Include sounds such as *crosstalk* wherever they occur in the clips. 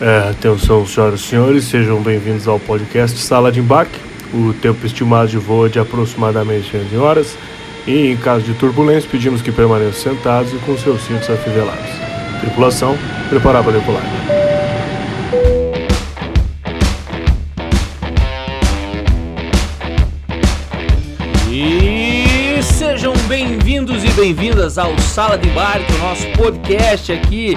É, atenção, senhoras e senhores, sejam bem-vindos ao podcast Sala de Embarque. O tempo estimado de voo é de aproximadamente 11 horas e, em caso de turbulência, pedimos que permaneçam sentados e com seus cintos afivelados. Tripulação, preparar para decolar. E sejam bem-vindos e bem-vindas ao Sala de Embarque, o nosso podcast aqui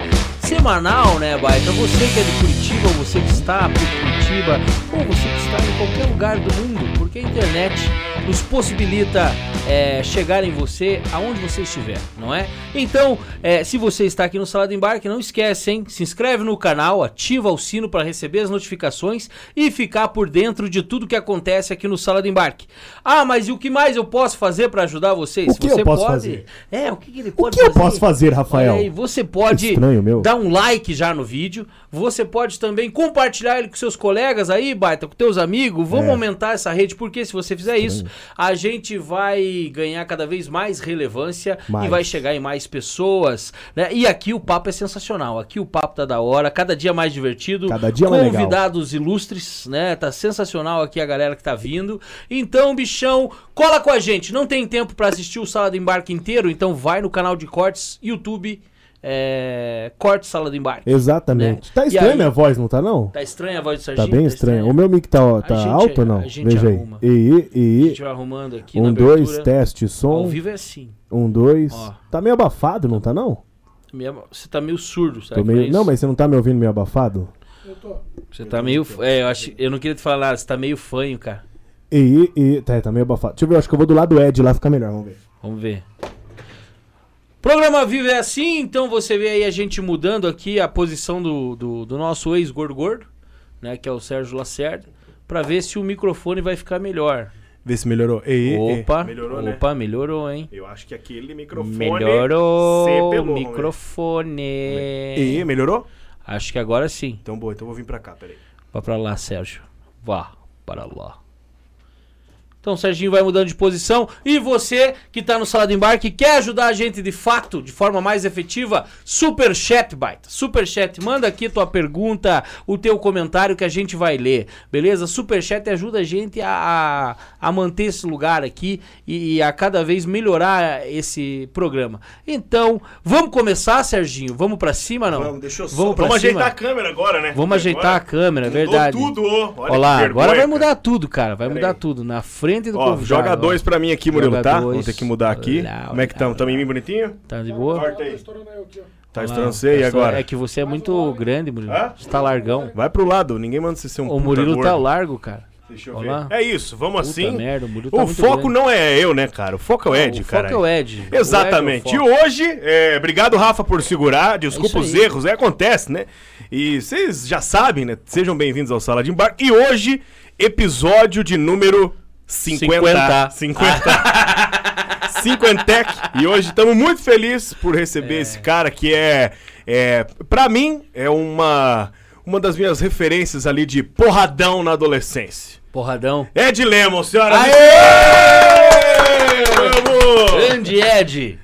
semanal, né, Baita? Você que é de Curitiba, ou você que está por Curitiba, ou você que está em qualquer lugar do mundo, porque a internet nos possibilita é, chegar em você aonde você estiver, não é? Então, é, se você está aqui no Sala de Embarque, não esquece, hein? Se inscreve no canal, ativa o sino para receber as notificações e ficar por dentro de tudo que acontece aqui no Sala de Embarque. Ah, mas e o que mais eu posso fazer para ajudar vocês? O que você eu posso pode... fazer? É, o que, que ele O pode que eu fazer? posso fazer, Rafael? Aí, você pode Estranho, meu. dar um like já no vídeo. Você pode também compartilhar ele com seus colegas aí, baita, com teus amigos. Vamos É. aumentar essa rede, porque se você fizer isso, a gente vai ganhar cada vez mais relevância e Mais. vai chegar em mais pessoas. Né? E aqui o papo é sensacional. Aqui o papo tá da hora, cada dia mais divertido. Cada dia mais legal. Convidados ilustres, né? Tá sensacional aqui a galera que tá vindo. Então, bichão, cola com a gente. Não tem tempo pra assistir o Sala de Embarque inteiro, então vai no canal de cortes, YouTube, é... Corte Sala de Embarque. Exatamente. Né? Tá E estranha aí? minha voz, não tá não? Tá estranha a voz do Tá Serginho? bem estranha. O meu mic tá, tá gente- alto ou não? a gente Veja aí. arruma. E, A e, gente vai arrumando aqui na um, dois, teste, Ao som. vivo é assim. Um, dois. Ó. Tá meio abafado, não tá não? Você tá meio surdo, Tô sabe? meio... Não, mas você não tá me ouvindo meio abafado? Você tá meio... É, eu, acho... eu não queria te falar você tá meio fanho, cara. E, e, tá, tá meio abafado. Deixa eu ver, eu acho que eu vou do lado do Ed lá, fica melhor, vamos ver. Vamos ver. Programa Vivo é assim, então você vê aí a gente mudando aqui a posição do, do, do nosso ex-gordo gordo, né, que é o Sérgio Lacerda, pra ver se o microfone vai ficar melhor. Vê se melhorou. E, Opa, Melhorou, né? opa, melhorou, hein? Eu acho que aquele microfone. Melhorou o ver. microfone. E, melhorou? Acho que agora sim. Então, boa, então eu vou vir pra cá, peraí. Vá pra lá, Sérgio. Vá para lá. Então o Serginho vai mudando de posição. E você que tá no Sala de Embarque quer ajudar a gente de fato, de forma mais efetiva, Super Chat, baita. Super Chat, manda aqui tua pergunta, o teu comentário que a gente vai ler, beleza? Super Chat ajuda a gente a, a, a manter esse lugar aqui e, e a cada vez melhorar esse programa. Então, vamos começar, Serginho? Vamos pra cima, não? Vamos, deixa eu só. Vamos Vamos ajeitar a câmera agora, né? Vamos ajeitar a câmera, é Mudou verdade. tudo. Olha Olha lá, agora vai mudar tudo, cara. Vai Pera mudar aí. tudo. Na frente do Ó, convidado. joga dois pra mim aqui, Murilo, Joga tá? dois. Vamos ter que mudar aqui. Como é que estamos? Também bem bonitinho? Tá de boa? Corta aí. Tá estourando você e tá agora? É que você é muito grande, Murilo. Hã? Você tá largão. Vai pro lado, ninguém manda você ser um O puta Murilo tá gordo. largo, cara. Deixa eu Olá. ver. É isso, vamos Puta assim. merda, o Murilo tá O muito foco grande. não é eu, né, cara? O foco é o Ed, o cara. foco é o Ed. O Exatamente. Ed é E o foco. hoje, é, obrigado, Rafa, por segurar. Desculpa isso os aí. erros, é, acontece, né? E vocês já sabem, né? Sejam bem-vindos ao Sala de Embarque. E hoje, episódio de número 50. 50. 50. Cinquentec. E hoje estamos muito felizes por receber esse cara que é, é para mim, é uma, uma das minhas referências ali de porradão na adolescência. Porradão. Ed Lemon, senhora. Aê! Vamos! Grande Ed.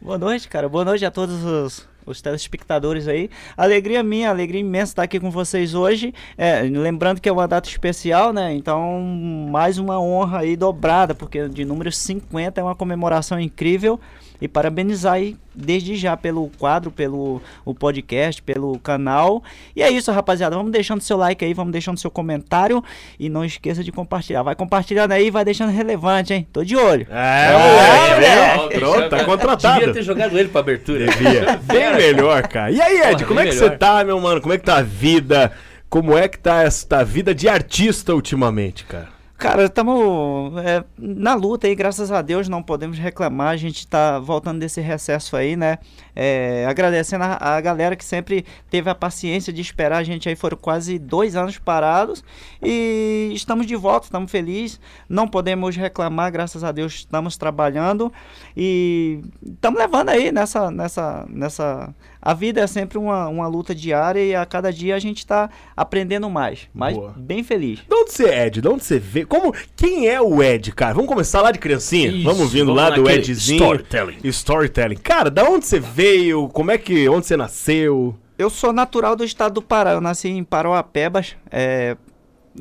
Boa noite, cara. Boa noite a todos os, os telespectadores aí. Alegria minha, alegria imensa estar aqui com vocês hoje. É, lembrando que é uma data especial, né? Então, mais uma honra aí dobrada, porque de número 50 é uma comemoração incrível. E parabenizar aí desde já pelo quadro, pelo o podcast, pelo canal. E é isso, rapaziada. Vamos deixando seu like aí, vamos deixando seu comentário. E não esqueça de compartilhar. Vai compartilhando aí, vai deixando relevante, hein? Tô de olho. É, É, moleque, viu? Pronto, tá contratado. Devia ter jogado ele pra abertura. Devia. *laughs* Bem melhor, cara. E aí, Ed, Porra, como é que melhor. você tá, meu mano? Como é que tá a vida? Como é que tá essa vida de artista ultimamente, cara? Cara, estamos na luta aí, graças a Deus, não podemos reclamar. A gente tá voltando desse recesso aí, né? É, agradecendo a, a galera que sempre teve a paciência de esperar a gente aí. Foram quase dois anos parados e estamos de volta, estamos felizes. Não podemos reclamar, graças a Deus, estamos trabalhando e estamos levando aí nessa, nessa, nessa. A vida é sempre uma, uma luta diária e a cada dia a gente está aprendendo mais. Mas Boa. bem feliz. De onde você é, Ed? De onde você vê? Como, quem é o Ed, cara? Vamos começar lá de criancinha? Isso, vamos vindo vamos lá do Edzinho. storytelling. Storytelling. Cara, da onde você veio? Como é que... Onde você nasceu? eu sou natural do estado do Pará. Eu nasci em Parauapebas, é,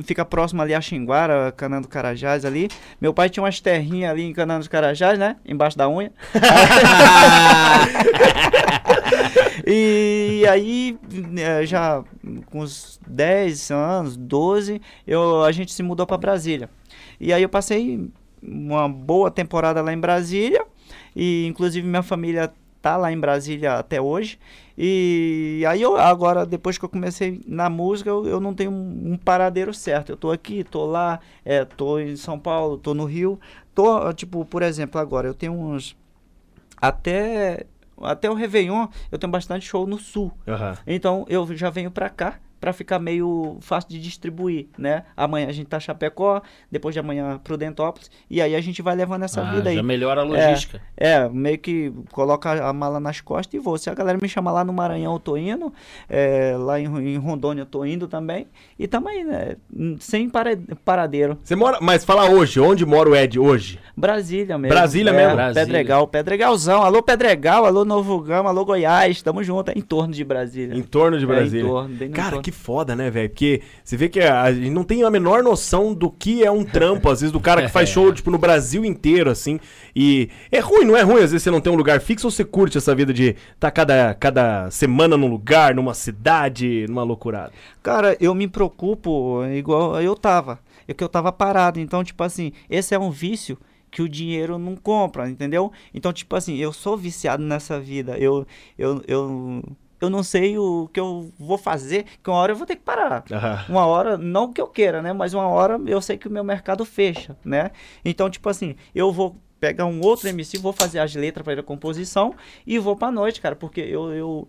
fica próximo ali a Xinguara, Canã do Carajás ali. Meu pai tinha umas terrinhas ali em Canã dos Carajás, né? Embaixo da unha. *laughs* *laughs* e aí, é, já com uns 10 anos, 12, eu, a gente se mudou para Brasília. E aí eu passei uma boa temporada lá em Brasília. E inclusive minha família tá lá em Brasília até hoje. E aí eu agora, depois que eu comecei na música, eu, eu não tenho um, um, paradeiro certo. Eu tô aqui, tô lá, é, tô em São Paulo, tô no Rio. Tô, tipo, por exemplo, agora eu tenho uns. Até. Até o Réveillon, eu tenho bastante show no sul. Uhum. Então eu já venho pra cá para ficar meio fácil de distribuir, né? Amanhã a gente tá Chapecó, depois de amanhã Prudentópolis, e aí a gente vai levando essa ah, vida aí. Já melhora a logística. É, é, meio que coloca a mala nas costas e vou. Se a galera me chamar lá no Maranhão, eu tô indo, é, lá em, em, Rondônia eu tô indo também, e tamo aí, né? Sem paradeiro. Você mora, mas fala hoje, onde mora o Ed hoje? Brasília mesmo. Brasília é, mesmo? Brasília. Pedregal, Pedregalzão. Alô Pedregal, alô Novo Gama, alô Goiás, tamo junto, é em torno de Brasília. Em torno de Brasília. É, torno, Cara, que foda, né, velho? Porque você vê que a, a gente não tem a menor noção do que é um trampo, às vezes, do cara que faz *laughs* show, tipo, no Brasil inteiro, assim. E é ruim, não é ruim, às vezes você não tem um lugar fixo ou você curte essa vida de estar tá cada, cada semana num lugar, numa cidade, numa loucurada? Cara, eu me preocupo igual eu tava. É que eu tava parado. Então, tipo assim, esse é um vício que o dinheiro não compra, entendeu? Então, tipo assim, eu sou viciado nessa vida. Eu, eu, eu, eu não sei o que eu vou fazer, que uma hora eu vou ter que parar. Uhum. Uma hora, não que eu queira, né? Mas uma hora eu sei que o meu mercado fecha, né? Então, tipo assim, eu vou pegar um outro MC, vou fazer as letras para a composição e vou pra noite, cara, porque eu, eu,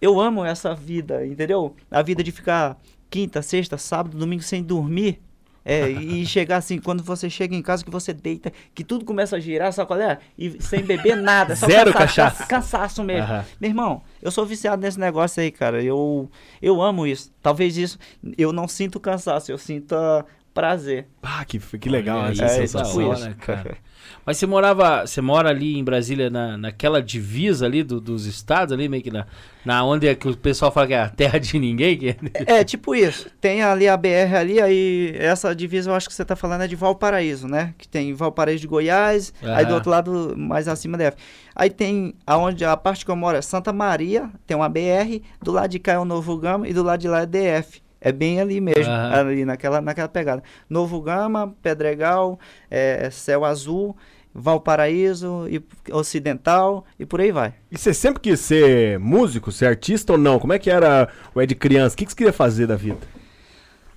eu amo essa vida, entendeu? A vida de ficar quinta, sexta, sábado, domingo sem dormir, é, e chegar assim, quando você chega em casa, que você deita, que tudo começa a girar, sabe qual é? E sem beber nada. Só Zero cansaço, cachaça. Cansaço mesmo. Uhum. Meu irmão, eu sou viciado nesse negócio aí, cara. Eu, eu amo isso. Talvez isso, eu não sinto cansaço, eu sinto prazer. Ah, que, que legal Olha essa aí, sensação. Hora, cara. *laughs* Mas você morava, você mora ali em Brasília, na, naquela divisa ali do, dos estados, ali meio que na, na onde é que o pessoal fala que é a terra de ninguém? Que... É, é, tipo isso. Tem ali a BR ali, aí essa divisa eu acho que você tá falando é de Valparaíso, né? Que tem Valparaíso de Goiás, ah. aí do outro lado, mais acima DF. Aí tem aonde a parte que eu moro é Santa Maria, tem uma BR, do lado de cá é o Novo Gama e do lado de lá é DF. É bem ali mesmo, uhum. ali naquela, naquela pegada. Novo Gama, Pedregal, é, Céu Azul, Valparaíso, e Ocidental e por aí vai. E você sempre quis ser músico, ser artista ou não? Como é que era o Ed criança? O que, que você queria fazer da vida?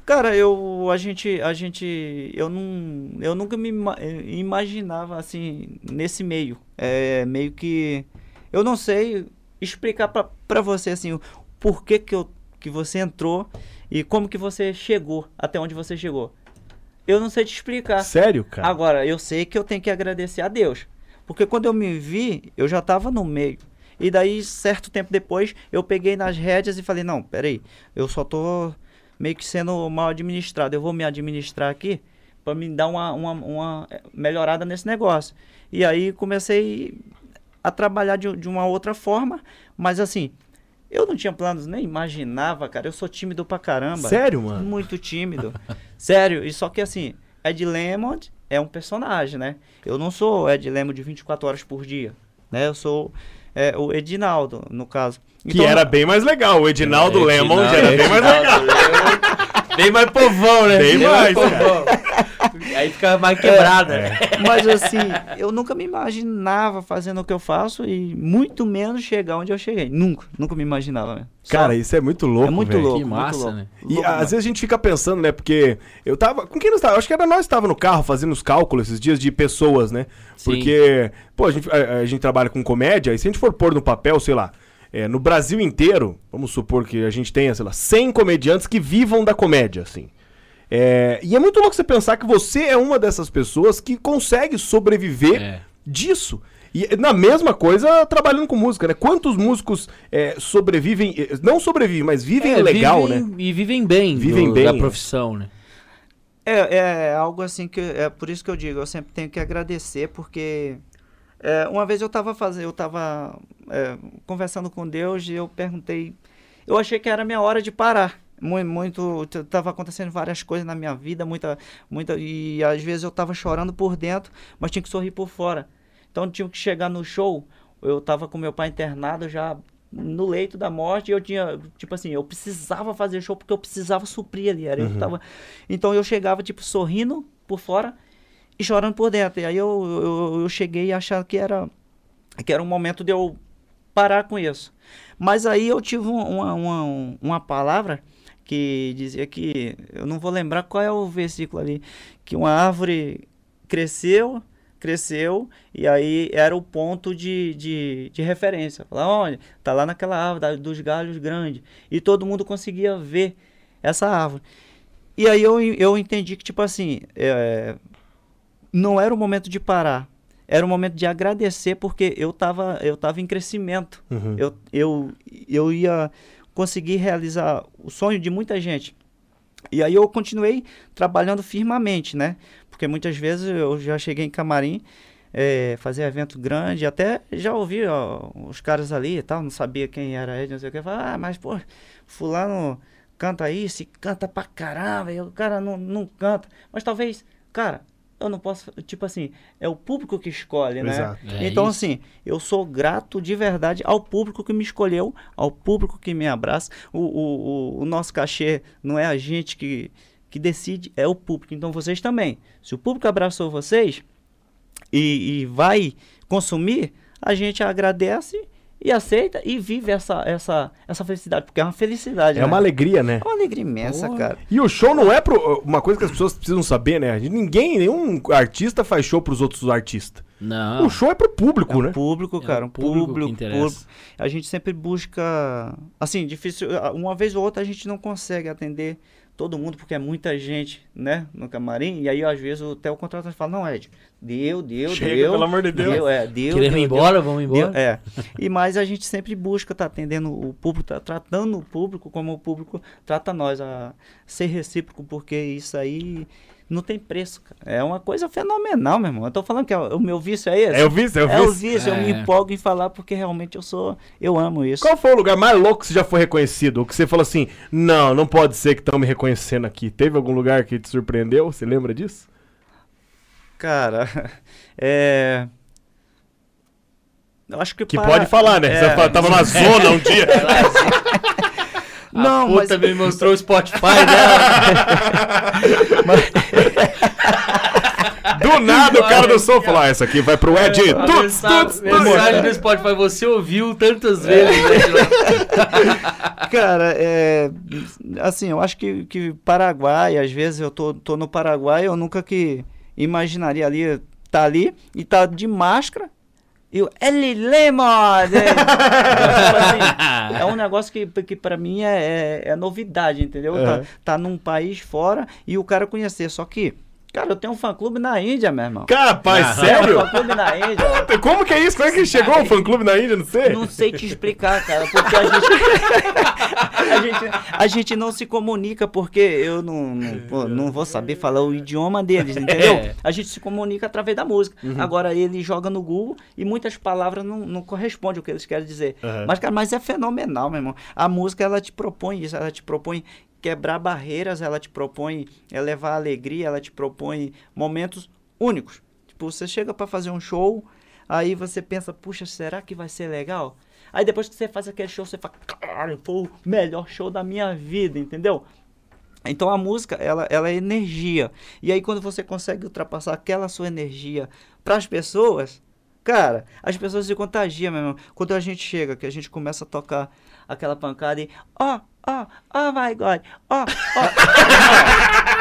Cara, eu a gente a gente eu não eu nunca me imaginava assim nesse meio. É meio que eu não sei explicar para você assim o porquê que eu que você entrou e como que você chegou até onde você chegou. Eu não sei te explicar. Sério, cara? Agora, eu sei que eu tenho que agradecer a Deus. Porque quando eu me vi, eu já estava no meio. E daí, certo tempo depois, eu peguei nas rédeas e falei, não, peraí, eu só tô meio que sendo mal administrado. Eu vou me administrar aqui para me dar uma, uma, uma, melhorada nesse negócio. E aí comecei a trabalhar de, de uma outra forma, mas assim, eu não tinha planos, nem imaginava, cara. Eu sou tímido pra caramba. Sério, mano? Muito tímido. *laughs* Sério. E só que assim, Ed Lemond é um personagem, né? Eu não sou Ed Lemond de 24 horas por dia. Né? Eu sou é, o Edinaldo, no caso. Então, que era bem mais legal. O Edinaldo é, Lemond era bem mais legal. *laughs* bem mais povão, né? Bem, bem mais, povão. Aí fica mais quebrada. É, é. Mas assim, eu nunca me imaginava fazendo o que eu faço e muito menos chegar onde eu cheguei. Nunca, nunca me imaginava. Né? Cara, isso é muito louco, É muito véio. louco, que massa, louco. né? E louco, às vezes a gente fica pensando, né? Porque eu tava. Com quem nós tava? Acho que era nós que tava no carro fazendo os cálculos esses dias de pessoas, né? Sim. Porque, pô, a gente, a, a gente trabalha com comédia, e se a gente for pôr no papel, sei lá. É, no Brasil inteiro, vamos supor que a gente tenha, sei lá, 100 comediantes que vivam da comédia, assim. É, e é muito louco você pensar que você é uma dessas pessoas que consegue sobreviver É. disso. E na mesma coisa, trabalhando com música, né? Quantos músicos é, sobrevivem, eh, não sobrevivem, mas vivem É, legal, vivem- né? E vivem bem, Vivem do- bem, da né? profissão, né? É, é algo assim que é por isso que eu digo, eu sempre tenho que agradecer porque é, uma vez eu estava fazendo, eu estava é, conversando com Deus e eu perguntei, eu achei que era minha hora de parar. Muito, muito tava acontecendo várias coisas na minha vida, muita, muita, e às vezes eu tava chorando por dentro, mas tinha que sorrir por fora. Então tinha que chegar no show, eu tava com meu pai internado já no leito da morte, e eu tinha, tipo assim, eu precisava fazer show porque eu precisava suprir ali, era eu que tava. Então eu chegava tipo sorrindo por fora e chorando por dentro. E aí eu, eu, eu cheguei a achar que era que era um momento de eu parar com isso. Mas aí eu tive um- uma, uma, uma palavra que dizia que, eu não vou lembrar qual é o versículo ali, que uma árvore cresceu, cresceu, e aí era o ponto de, de, de referência. Falar, olha, tá lá naquela árvore dos galhos grandes. E todo mundo conseguia ver essa árvore. E aí eu, eu entendi que, tipo assim, é, não era o momento de parar. Era o momento de agradecer porque eu estava eu tava em crescimento. Uhum. Eu, eu, eu ia conseguir realizar o sonho de muita gente. E aí eu continuei trabalhando firmemente, né? Porque muitas vezes eu já cheguei em camarim, eh, fazer evento grande, até já ouvi ó, os caras ali e tal, não sabia quem era ele, não sei o que. Falava, ah, mas pô, fulano canta isso canta pra caramba, e o cara não, não canta. Mas talvez, cara, eu não posso, tipo assim, é o público que escolhe, né? Exato. É então, isso. assim, eu sou grato de verdade ao público que me escolheu, ao público que me abraça. O, o, o, o nosso cachê não é a gente que, que decide, é o público. Então, vocês também. Se o público abraçou vocês e, e vai consumir, a gente agradece e aceita e vive essa, essa, essa felicidade, porque é uma felicidade. É né? uma alegria, né? É uma alegria imensa, Porra. cara. E o show não é pro. Uma coisa que as pessoas precisam saber, né? Ninguém, nenhum artista faz show pros outros artistas. Não. O show é pro público, É né? público, É cara, o um público público, que interessa. público. A gente sempre busca, assim, difícil, uma vez ou outra a gente não consegue atender todo mundo porque é muita gente, né, no camarim, e aí às vezes até o contratante fala, não, Ed, deu, deu, Chega, deu. pelo amor de Deus. Deu, é, deu, Queremos deu, ir embora? Vamos deu, embora? deu, é. E mais a gente sempre busca estar atendendo o público, tá tratando o público como o público trata nós, a ser recíproco, porque isso aí não tem preço, cara. É uma coisa fenomenal, meu irmão. Eu tô falando que é o o meu vício é esse. É o vício, é o É o vício. vício, eu me É. empolgo em falar porque realmente eu sou. Eu amo isso. Qual foi o lugar mais louco que você já foi reconhecido? Ou que você falou assim, não, não pode ser que estão me reconhecendo aqui. Teve algum lugar que te surpreendeu? Você lembra disso? Cara, *laughs* é. Eu acho que. Que para- pode falar, né? É. Você tava na zona um dia. *laughs* *laughs* Não, a mas. puta me mostrou o Spotify dela. Do nada o cara do som falou, ah, essa aqui vai pro Ed. A Tuts, mensagem, tuts, tuts. mensagem do Spotify, você ouviu tantas vezes. né? Cara, é. Assim, eu acho que, que Paraguai, às vezes eu tô, tô no Paraguai, eu nunca que imaginaria ali, tá ali e tá de máscara. E o Eli Lemon! É, um negócio que, que para mim é, é, é novidade, entendeu? Tá, Uhum. tá num país fora e o cara conhecer. Só que, cara, eu tenho um fã-clube na Índia, meu irmão. Capaz, Ah, sério? Um fã-clube na Índia. *laughs* Como que é isso? Como é que chegou o fã-clube na Índia? Não sei. Não sei te explicar, cara, porque a gente, *laughs* a gente, a gente não se comunica porque eu não, não, pô, não vou saber falar o idioma deles, entendeu? É. A gente se comunica através da música. Agora ele joga no Google e muitas palavras não, não correspondem ao que eles querem dizer. Uhum. Mas, cara, mas é fenomenal, meu irmão. A música, ela te propõe isso, ela te propõe quebrar barreiras, ela te propõe elevar a alegria, ela te propõe momentos únicos. Tipo, você chega pra fazer um show, aí você pensa, puxa, será que vai ser legal? Aí depois que você faz aquele show, você fala, cara, foi o melhor show da minha vida, entendeu? Então a música, ela, ela é energia. E aí quando você consegue ultrapassar aquela sua energia para as pessoas, cara, as pessoas se contagiam, meu irmão. Quando a gente chega, que a gente começa a tocar aquela pancada e, ó, ó, oh my God, ó, ó. *laughs*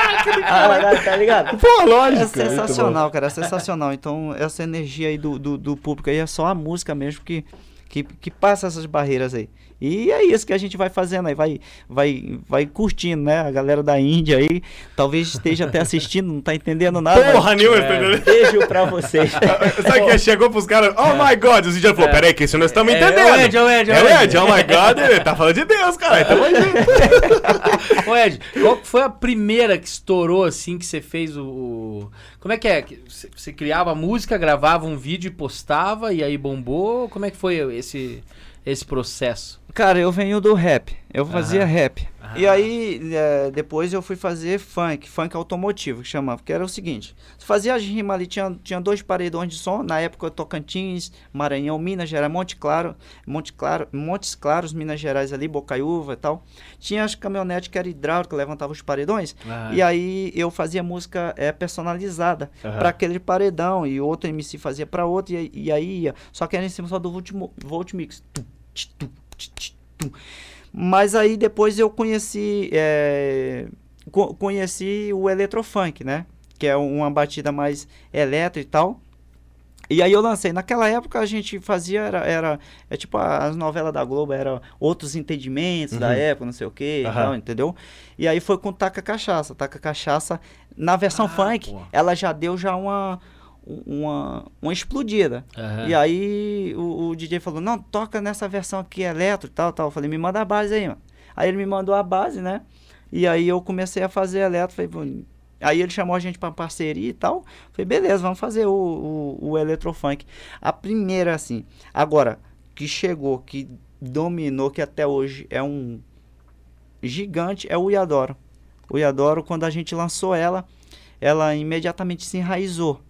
Tá ligado? Pô, lógico. É sensacional, cara, é sensacional. Então, essa energia aí do, do, do público aí é só a música mesmo que, que, que passa essas barreiras aí. E é isso que a gente vai fazendo aí, vai, vai, vai curtindo, né? A galera da Índia aí, talvez esteja até assistindo, não tá entendendo nada. mas Porra nenhuma, entendendo? Beijo pra vocês. *laughs* Sabe que chegou pros caras, oh my god, os indianos falou, peraí, que isso nós estamos É, entendendo. é o Ed, é o Ed, é É o o Ed. Ed, oh my god, ele tá falando de Deus, cara. Tamo junto. *laughs* Ô Ed, qual foi a primeira que estourou assim que você fez o. o- Como é que é? Você você criava a música, gravava um vídeo e postava e aí bombou? Como é que foi esse, esse processo? Cara, eu venho do rap. Eu fazia Aham. rap. Ah. E aí, é, depois eu fui fazer funk, funk automotivo, que chamava, que era o seguinte. Fazia as rimas ali, tinha, tinha dois paredões de som, na época Tocantins, Maranhão, Minas Gerais, Monte Claro, Monte Claro, Montes Claros, Minas Gerais ali, Bocaiúva e tal. Tinha as caminhonetes que era hidráulica, levantava os paredões. Ah. E aí eu fazia música é, personalizada Aham. para aquele paredão e outro MC fazia para outro e, e aí ia. Só que era em cima só do Volt, Volt Mix. Tum, tum. Mas aí depois eu conheci é, co- conheci o Eletrofunk, né? Que é uma batida mais elétrica e tal. E aí eu lancei. Naquela época a gente fazia, era, era é tipo as novelas da Globo, era outros entendimentos da Uhum. época, não sei o que e Aham. tal, entendeu? E aí foi com Taca Cachaça. Taca Cachaça, na versão Ah, funk, pô. ela já deu já uma, uma, uma explodida. Aham. E aí o, o DJ falou, não, toca nessa versão aqui, eletro e tal, tal. Eu falei, me manda a base aí, mano. Aí ele me mandou a base, né? E aí eu comecei a fazer eletro, falei, Aí ele chamou a gente pra parceria e tal. Falei, beleza, vamos fazer o, o, o Eletrofunk. A primeira, assim, agora, que chegou, que dominou, que até hoje é um gigante, é o Iadoro. O Iadoro, quando a gente lançou ela, ela imediatamente se enraizou.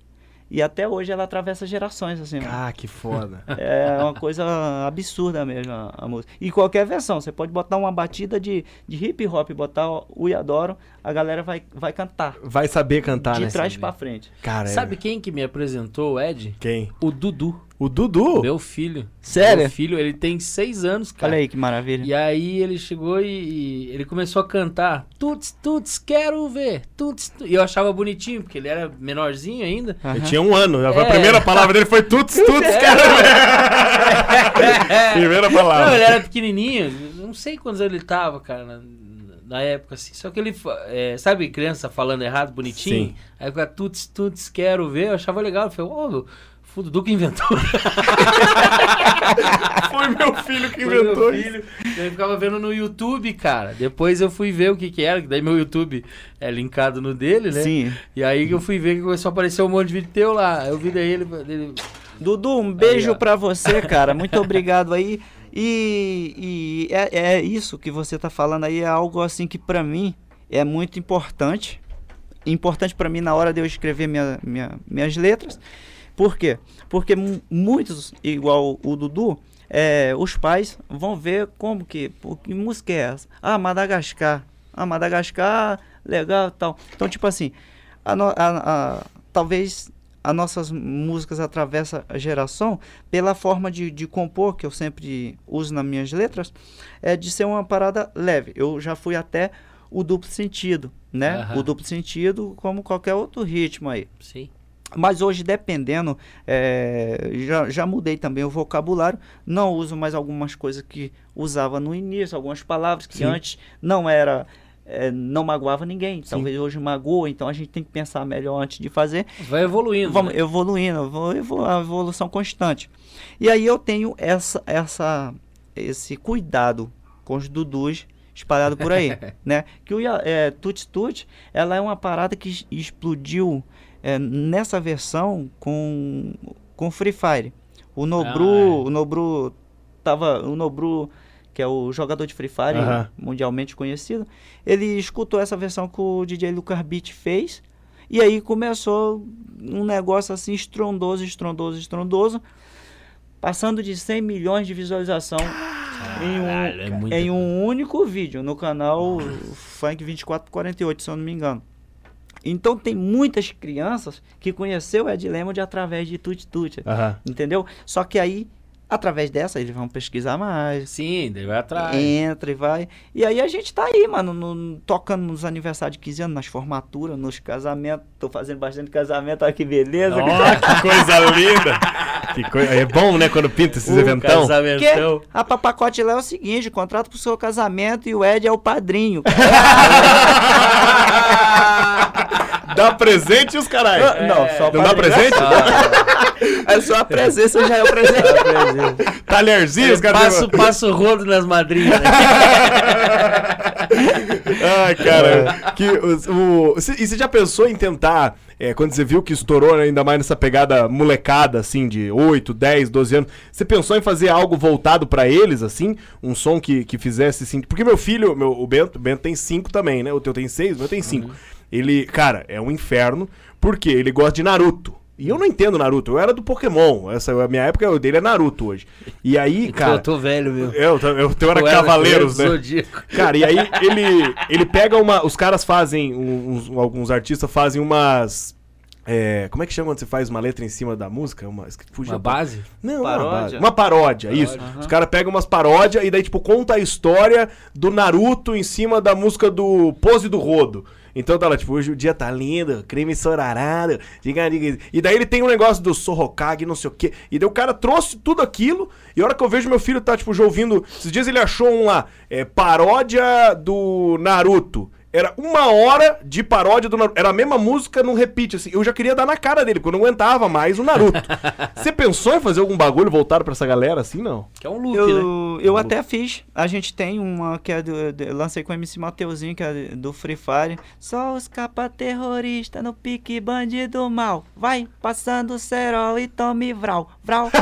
E até hoje ela atravessa gerações, assim. mano. Ah, que foda. *laughs* É uma coisa absurda mesmo a, a música. E qualquer versão, você pode botar uma batida de, de hip hop, botar o Iadoro, a galera vai, vai cantar. Vai saber cantar, de né? trás pra frente. Cara, é- Sabe quem que me apresentou o Ed? quem? O Dudu, O Dudu? meu filho. Sério? Meu filho, ele tem seis anos, cara. Olha aí que maravilha. E aí ele chegou e, e ele começou a cantar Tuts, tuts, quero ver Tuts, tu-" E eu achava bonitinho, porque ele era menorzinho ainda. Ele tinha um ano. A É. primeira palavra dele foi tuts, tuts, cara. *laughs* primeira palavra. Não, ele era pequenininho Não sei quantos anos ele tava, cara na, na época, assim Só que ele, é, sabe criança falando errado, bonitinho Sim. Aí ficava Tuts, tuts, quero ver Eu achava legal, eu falei, ô, o Dudu que inventou *laughs* Foi meu filho que Foi inventou meu isso. filho. Eu ficava vendo no YouTube, cara. Depois eu fui ver o que que era, que daí meu YouTube é linkado no dele, né? Sim. E aí que eu fui ver que começou a aparecer um monte de vídeo teu lá. Eu vi daí ele. ele- Dudu, um beijo ó. pra você, cara. *laughs* Muito obrigado aí. E, e é, é isso que você tá falando aí, é algo assim que pra mim é muito importante. Importante pra mim na hora de eu escrever minha, minha- minhas letras. Por quê? Porque mu- muitos, igual o Dudu, é, os pais vão ver como que, que música é essa? Ah, Madagascar. Ah, Madagascar, legal tal. Então, tipo assim, a a- a- talvez as nossas músicas atravessam a geração pela forma de, de compor que eu sempre uso nas minhas letras, é de ser uma parada leve. Eu já fui até o duplo sentido, né? O duplo sentido como qualquer outro ritmo aí. Sim. Mas hoje, dependendo, é, já, já mudei também o vocabulário. Não uso mais algumas coisas que usava no início, algumas palavras que Sim. antes não era. é, não magoava ninguém. Talvez hoje magoa, então a gente tem que pensar melhor antes de fazer. Vai evoluindo. Vamos né? evoluindo, evolu a evolução constante. E aí eu tenho essa, essa, esse cuidado com os dudus espalhado por aí, *laughs* né? Que o é, Tuts Tuts, ela é uma parada que explodiu é, nessa versão com com Free Fire. O Nobru, Ah, é. o Nobru tava, o Nobru que é o jogador de Free Fire Aham. mundialmente conhecido, ele escutou essa versão que o DJ Lucas Beat fez e aí começou um negócio assim estrondoso, estrondoso, estrondoso, passando de 100 milhões de visualização em um, Caralho, é em um único vídeo no canal Funk 2448, se eu não me engano. Então tem muitas crianças que conheceu o Ed Lemond através de Tuti Tuti, Aham. entendeu? Só que aí, através dessa, eles vão pesquisar mais, Sim, daí vai atrás. entra e vai. E aí a gente tá aí, mano, no- tocando nos aniversários de 15 anos, nas formaturas, nos casamentos. Tô fazendo bastante casamento, olha que beleza. Ó, que *laughs* coisa linda. Que coi- É bom, né, quando pinta esses O eventão. Porque casamentão. a papacote lá é o seguinte, contrato pro seu casamento e o Ed é o padrinho. *laughs* *laughs* *laughs* Dá presente e os caralho. Não, só Não dá presente? *laughs* É só a presença já é o presente. Talherzinho, os caras... Passo, passo rodo nas madrinhas. né? *laughs* Ai, cara. Que, o, o- cê- e você já pensou em tentar, é, quando você viu que estourou, né, ainda mais nessa pegada molecada, assim, de 8, 10, 12 anos, você pensou em fazer algo voltado pra eles, assim? Um som que, que fizesse, assim... Porque meu filho, meu, o Bento, o Bento tem 5 também, né? O teu tem 6, o meu tem 5. Ele, cara, é um inferno, porque ele gosta de Naruto. E eu não entendo Naruto, eu era do Pokémon. Essa, a minha época dele é Naruto hoje. E aí, Cara, *laughs* eu tô velho, meu. Eu, eu, eu era Eu Cavaleiros, né? Zodíaco. *laughs* Cara, e aí ele, ele pega uma. Os caras fazem. Uns, alguns artistas fazem umas. é, como é que chama quando você faz uma letra em cima da música? Uma, Uma base? Não, uma, Paródia? base. uma paródia, isso. Os caras pegam umas paródias e daí, tipo, conta a história do Naruto em cima da música do Pose do Rodo. Então tá lá, tipo, hoje o dia tá lindo, creme sorarado, diga, diga. E daí ele tem um negócio do Sorokage, não sei o quê. E daí o cara trouxe tudo aquilo, e a hora que eu vejo meu filho tá, tipo, já ouvindo. Esses dias ele achou um lá, é, paródia do Naruto. Era uma hora de paródia do Naruto. Era a mesma música num repeat, assim. Eu já queria dar na cara dele, porque eu não aguentava mais o Naruto. *laughs* Você pensou em fazer algum bagulho voltado pra essa galera assim, não? Que é um loop, né? Eu, eu até fiz. A gente tem uma que é do. de- lancei com o MC Mateuzinho, que é do Free Fire. Só os capa terrorista no pique bandido mal. Vai passando cerol e tome vral. Vral. *laughs*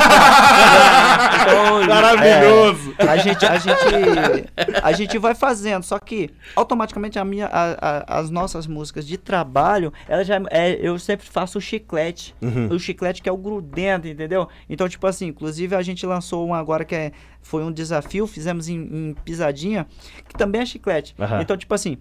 Então, Maravilhoso. é, a gente, a gente, a gente vai fazendo, só que automaticamente a minha, a- a- as nossas músicas de trabalho, ela já é, eu sempre faço o chiclete, o chiclete que é o grudento, entendeu? Então tipo assim, inclusive a gente lançou um agora que é, foi um desafio, fizemos em, em pisadinha, que também é chiclete. Aham. Então tipo assim,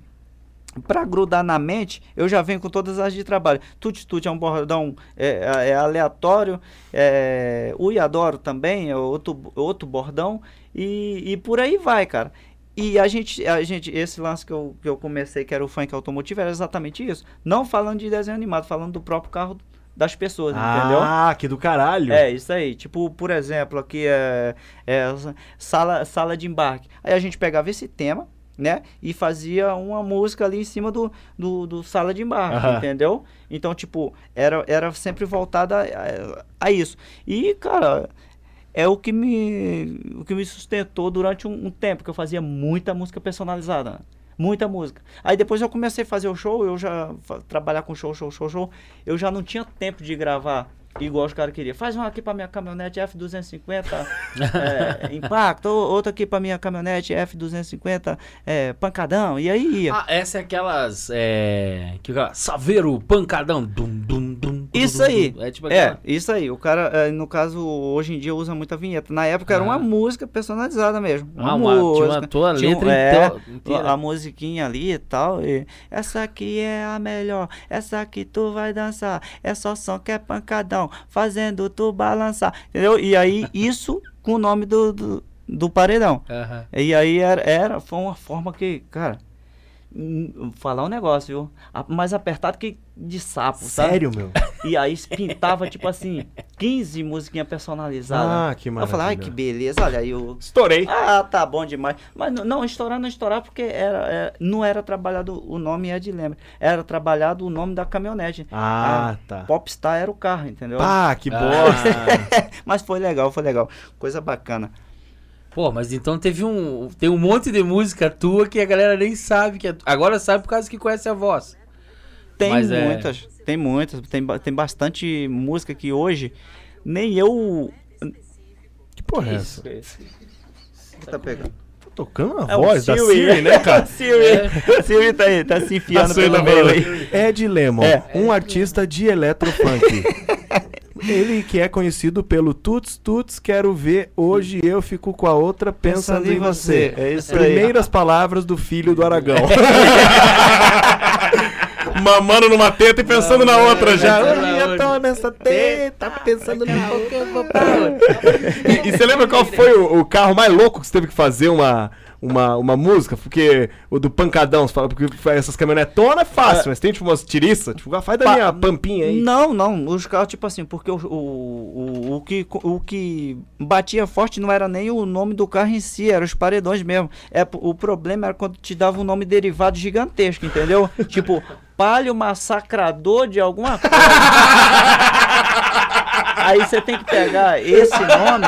Pra grudar na mente, eu já venho com todas as de trabalho. Tute Tute é um bordão é, é aleatório. É, Ui Adoro também é outro, outro bordão. E, e por aí vai, cara. E a gente, a gente, esse lance que eu, que eu comecei, que era o funk automotivo, era exatamente isso. Não falando de desenho animado, falando do próprio carro das pessoas, entendeu? Ah, que do caralho. É, isso aí. Tipo, por exemplo, aqui é, é sala, sala de embarque. Aí a gente pegava esse tema, né? E fazia uma música ali em cima do, do, do sala de embarque, entendeu? Então, tipo, era, era sempre voltada a, a isso. E, cara, é o que me, o que me sustentou durante um, um tempo, que eu fazia muita música personalizada. Muita música. Aí depois eu comecei a fazer o show, eu já trabalhar com show, show, show, show. Eu já não tinha tempo de gravar igual os caras queriam. Faz um aqui pra minha caminhonete F250 é, *laughs* Impacto, ou- outro aqui pra minha caminhonete F250 é, Pancadão. E aí ia. Ah, essa é aquelas. É. Que. Saveiro, pancadão. Dum, dum, Isso aí. É tipo É, aquela. isso aí. O cara, é, no caso, hoje em dia usa muita vinheta. Na época era Ah. uma música personalizada mesmo. Ah, uma- tinha uma tua Tinha letra é, inte- inteira. A musiquinha ali e tal. E essa aqui é a melhor. Essa aqui tu vai dançar. É só som que é pancadão. Fazendo tu balançar. Entendeu? E aí, *laughs* isso com o nome do, do, do paredão. E aí era, era, foi uma forma que, cara, falar um negócio, viu? A- Mais apertado que de sapo, sabe? Sério, meu? *laughs* E aí pintava, tipo assim, 15 musiquinhas personalizadas. Ah, que Eu falei, ai, maravilha. que beleza, olha aí eu... *laughs* Estourei. Ah, tá bom demais. Mas não, não, estourar não estourar porque era, é, não era trabalhado o nome é de lembra. Era trabalhado o nome da caminhonete. Ah, tá. Popstar era o carro, entendeu? Pá, que Ah. bosta. *laughs* Mas foi legal, foi legal. Coisa bacana. Pô, mas então teve um. Tem um monte de música tua que a galera nem sabe que é. Agora sabe por causa que conhece a voz. Tem Mas é- muitas, tem muitas, tem, tem bastante música que hoje nem eu. Que porra é essa? que tá pegando? Tá tocando a É voz da Siri. Siri, né, cara? *laughs* Siri, a Siri tá aí, tá se enfiando pelo meio falando. aí. Ed Lemon, É. um artista de eletrofunk. *laughs* Ele que é conhecido pelo Tuts Tuts, quero ver, hoje eu fico com a outra pensando, em você. É isso aí. Primeiras palavras do filho do Aragão. *laughs* Mamando numa teta e pensando na outra já. pensando Ai, eu tô nessa teta, pensando na outra. E, e você lembra qual foi o, o carro mais louco que você teve que fazer uma, uma, uma música? Porque o do pancadão, você fala, porque essas caminhonetonas é fácil, mas tem tipo umas tiriças, tipo, ah, faz da Pa- minha pampinha aí. Não, não, os carros, tipo assim, porque o, o, o, que, o que batia forte não era nem o nome do carro em si, eram os paredões mesmo. É, o problema era quando te dava um nome derivado gigantesco, entendeu? *laughs* tipo, palio massacrador de alguma coisa. *laughs* Aí você tem que pegar esse nome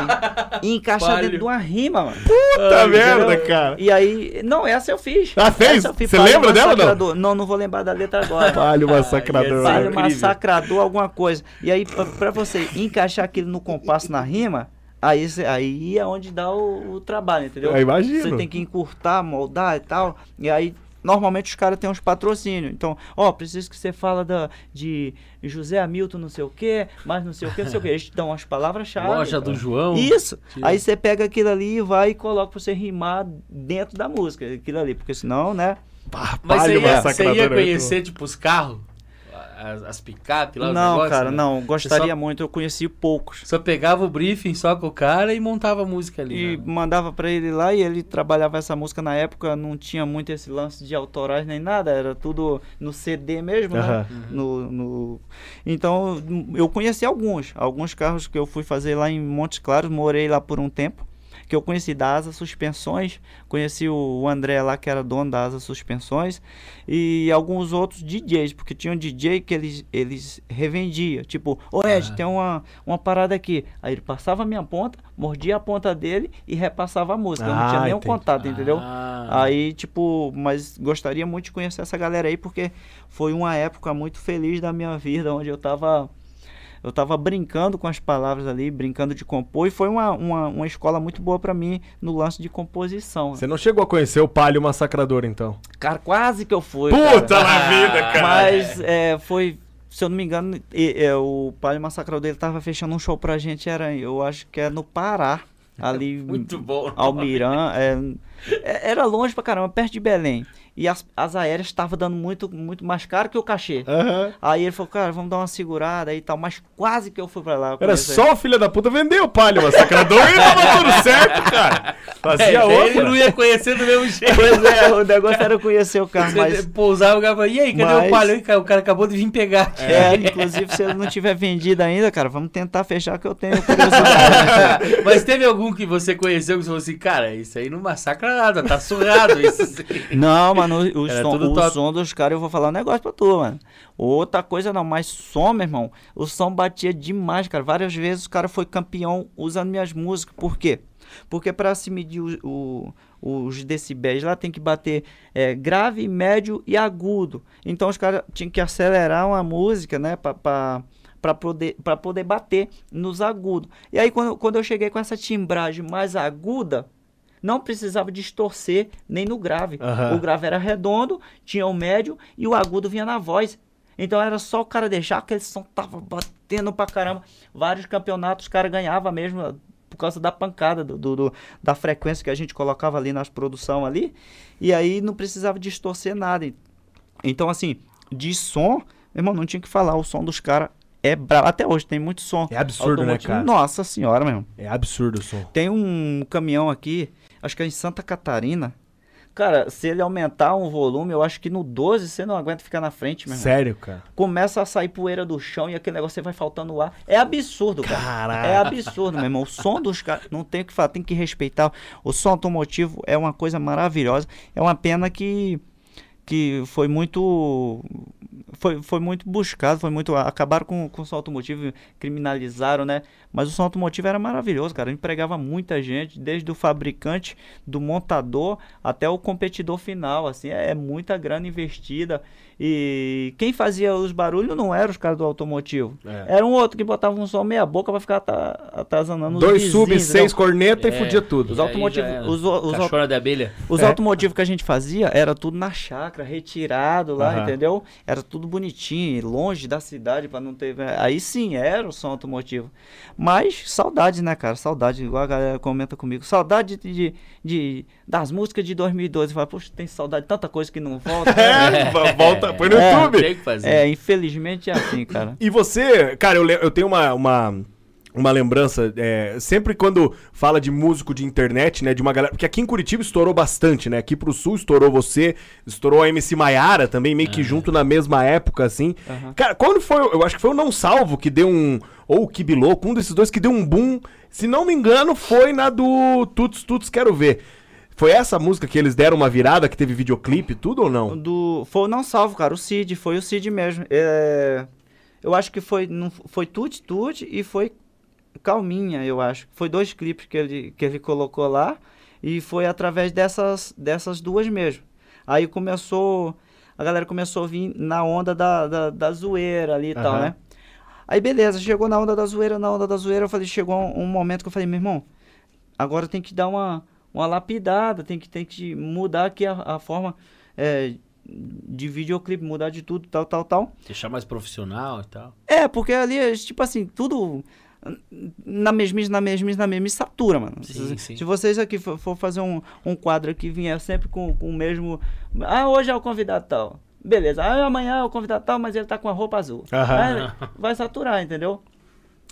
e encaixar Palio. dentro de uma rima, mano. Puta merda, Entendeu? cara. E aí, não, essa eu fiz. Ah, fez? Você lembra dela ou não? Massacrador. Não, não vou lembrar da letra agora. *laughs* Palio massacrador. Palio Palio incrível. massacrador, alguma coisa. E aí, pra, pra você encaixar aquilo no compasso na rima, aí, cê- aí é onde dá o, o trabalho, entendeu? Eu imagino. Você tem que encurtar, moldar e tal. E aí, normalmente os caras têm uns patrocínios. Então, ó, preciso que você fala da, de José Hamilton, não sei o quê, mas não sei o quê, não sei o quê. Eles te dão umas palavras-chave. Loja do João. Isso. Tira. Aí você pega aquilo ali e vai e coloca pra você rimar dentro da música, aquilo ali. Porque senão, né? Pá, Mas você ia, você ia conhecer, tipo, os carros? As, as picape lá, não, negócios, cara, né? não. Gostaria só- muito. Eu conheci poucos. Só pegava o briefing só com o cara e montava a música ali. E né? mandava pra ele lá e ele trabalhava essa música na época, não tinha muito esse lance de autorais nem nada, era tudo no CD mesmo, né? No, no- Então eu conheci alguns, alguns carros que eu fui fazer lá em Montes Claros, morei lá por um tempo, que eu conheci da Asa Suspensões, conheci o André lá que era dono da Asa Suspensões e alguns outros DJs, porque tinha um DJ que eles, eles revendiam, tipo, ô Ed, tem uma, uma parada aqui. Aí ele passava a minha ponta, mordia a ponta dele e repassava a música. eu não Ah, tinha nenhum entendi. contato, entendeu? Ah. Aí, tipo, mas gostaria muito de conhecer essa galera aí, porque foi uma época muito feliz da minha vida, onde eu tava. Eu tava brincando com as palavras ali, brincando de compor, e foi uma, uma, uma escola muito boa pra mim no lance de composição. Você não chegou a conhecer o Palio massacrador, então? Cara, quase que eu fui. Puta cara. na vida, cara. Mas é, foi, se eu não me engano, e- é, o Palio Massacrador dele tava fechando um show pra gente, era, eu acho que é no Pará. Ali, *laughs* Muito bom. Almirã, é, é- era longe pra caramba, perto de Belém. E as, as aéreas estavam dando muito, muito mais caro que o cachê. Aham. Aí ele falou, cara, vamos dar uma segurada aí e tal. Mas quase que eu fui pra lá. Era só o filho da puta vender o Palio massacrador e tava tudo certo, cara. Fazia É, ele outra. não ia conhecer do mesmo jeito. ele. Pois é, o negócio era conhecer o carro, mas... pousava o cara e aí, cadê Mas- o palho? Cara, O cara acabou de vir pegar aqui. É, inclusive, se ele não tiver vendido ainda, cara, vamos tentar fechar que eu tenho curiosidade. *laughs* Mas teve algum que você conheceu que você falou assim, cara, isso aí não massacra nada, tá surrado isso. Não, mano, o, som, o top. som dos caras, eu vou falar um negócio pra tu, mano. Outra coisa não, mas som, meu irmão, o som batia demais, cara. Várias vezes o cara foi campeão usando minhas músicas. Por quê? Porque pra se medir o- o- os decibéis lá tem que bater é, grave, médio e agudo. Então os caras tinham que acelerar uma música, né, pra... pra para poder, pra poder bater nos agudos. E aí, quando, quando eu cheguei com essa timbragem mais aguda, não precisava distorcer nem no grave. Aham. O grave era redondo, tinha o médio e o agudo vinha na voz. Então era só o cara deixar aquele som tava batendo pra caramba. Vários campeonatos os cara ganhava mesmo eh, por causa da pancada, do, do- do- da frequência que a gente colocava ali nas produção ali. E aí não precisava distorcer nada. Então assim, de som, meu irmão, não tinha que falar. O som dos caras é brabo. Até hoje tem muito som. É absurdo, né, cara? Nossa senhora, meu. É absurdo o som. Tem um caminhão aqui, acho que é em Santa Catarina. Cara, se ele aumentar um volume, eu acho que no 12 você não aguenta ficar na frente, meu irmão. Sério, cara. Começa a sair poeira do chão e aquele negócio vai faltando ar. É absurdo, cara. Caraca. É absurdo, meu irmão. O som dos caras. Não tem o que falar, tem que respeitar. O som automotivo é uma coisa maravilhosa. É uma pena que. Que foi muito. Foi, foi muito buscado, foi muito. Acabaram com, com o som automotivo, criminalizaram, né? Mas o som automotivo era maravilhoso, cara. Empregava muita gente, desde o fabricante, do montador, até o competidor final. Assim, é, é muita grana investida. E quem fazia os barulhos não eram os caras do automotivo. É. Era um outro que botava um som meia boca pra ficar ata- atazanando os Dois vizinhos, sub, seis corneta e É. fudia tudo. Os automotivos- os os de abelha. Os É. automotivos que a gente fazia era tudo na chácara, retirado lá, Aham. entendeu? Era tudo bonitinho, longe da cidade para não ter. Aí sim era o som automotivo. Mas saudade, né, cara? Saudade, igual a galera comenta comigo. Saudade de, de, de- das músicas de 2012. Fala, poxa, tem saudade de tanta coisa que não volta. *laughs* É, vo- volta, põe no É. YouTube. Tem que fazer. é, infelizmente é assim, cara. E você, cara, eu, eu tenho uma, uma, uma lembrança, é, sempre quando fala de músico de internet, né, de uma galera, porque aqui em Curitiba estourou bastante, né, aqui pro sul estourou você, estourou a MC Maiara também, meio que junto na mesma época, assim. Aham. Cara, quando foi, eu acho que foi o Não Salvo que deu um, ou o Kibiloco, um desses dois que deu um boom, se não me engano, foi na do Tuts Tuts Quero Ver. Foi essa música que eles deram uma virada, que teve videoclipe tudo ou não? Do, foi o Não Salvo, cara. O Cid, foi o Cid mesmo. É, eu acho que foi, não, foi Tuti Tuti e foi Calminha, eu acho. Foi dois clipes que ele, que ele colocou lá e foi através dessas, dessas duas mesmo. Aí começou, a galera começou a vir na onda da, da, da zoeira ali e tal, Aham. né? Aí beleza, chegou na onda da zoeira, na onda da zoeira, eu falei, chegou um, um momento que eu falei, meu irmão, agora tem que dar uma, uma lapidada, tem que, tem que mudar aqui a, a forma é, de videoclipe, mudar de tudo, tal, tal, tal. Deixar mais profissional e tal. É, porque ali é tipo assim, tudo na mesmice, na mesmice, na mesmice, satura, mano. Sim, se, sim. se vocês aqui for, for fazer um, um quadro aqui, vier sempre com, com o mesmo. Ah, hoje é o convidado tal. Beleza. Ah, amanhã é o convidado tal, mas ele tá com a roupa azul. Aham. Aí vai saturar, entendeu?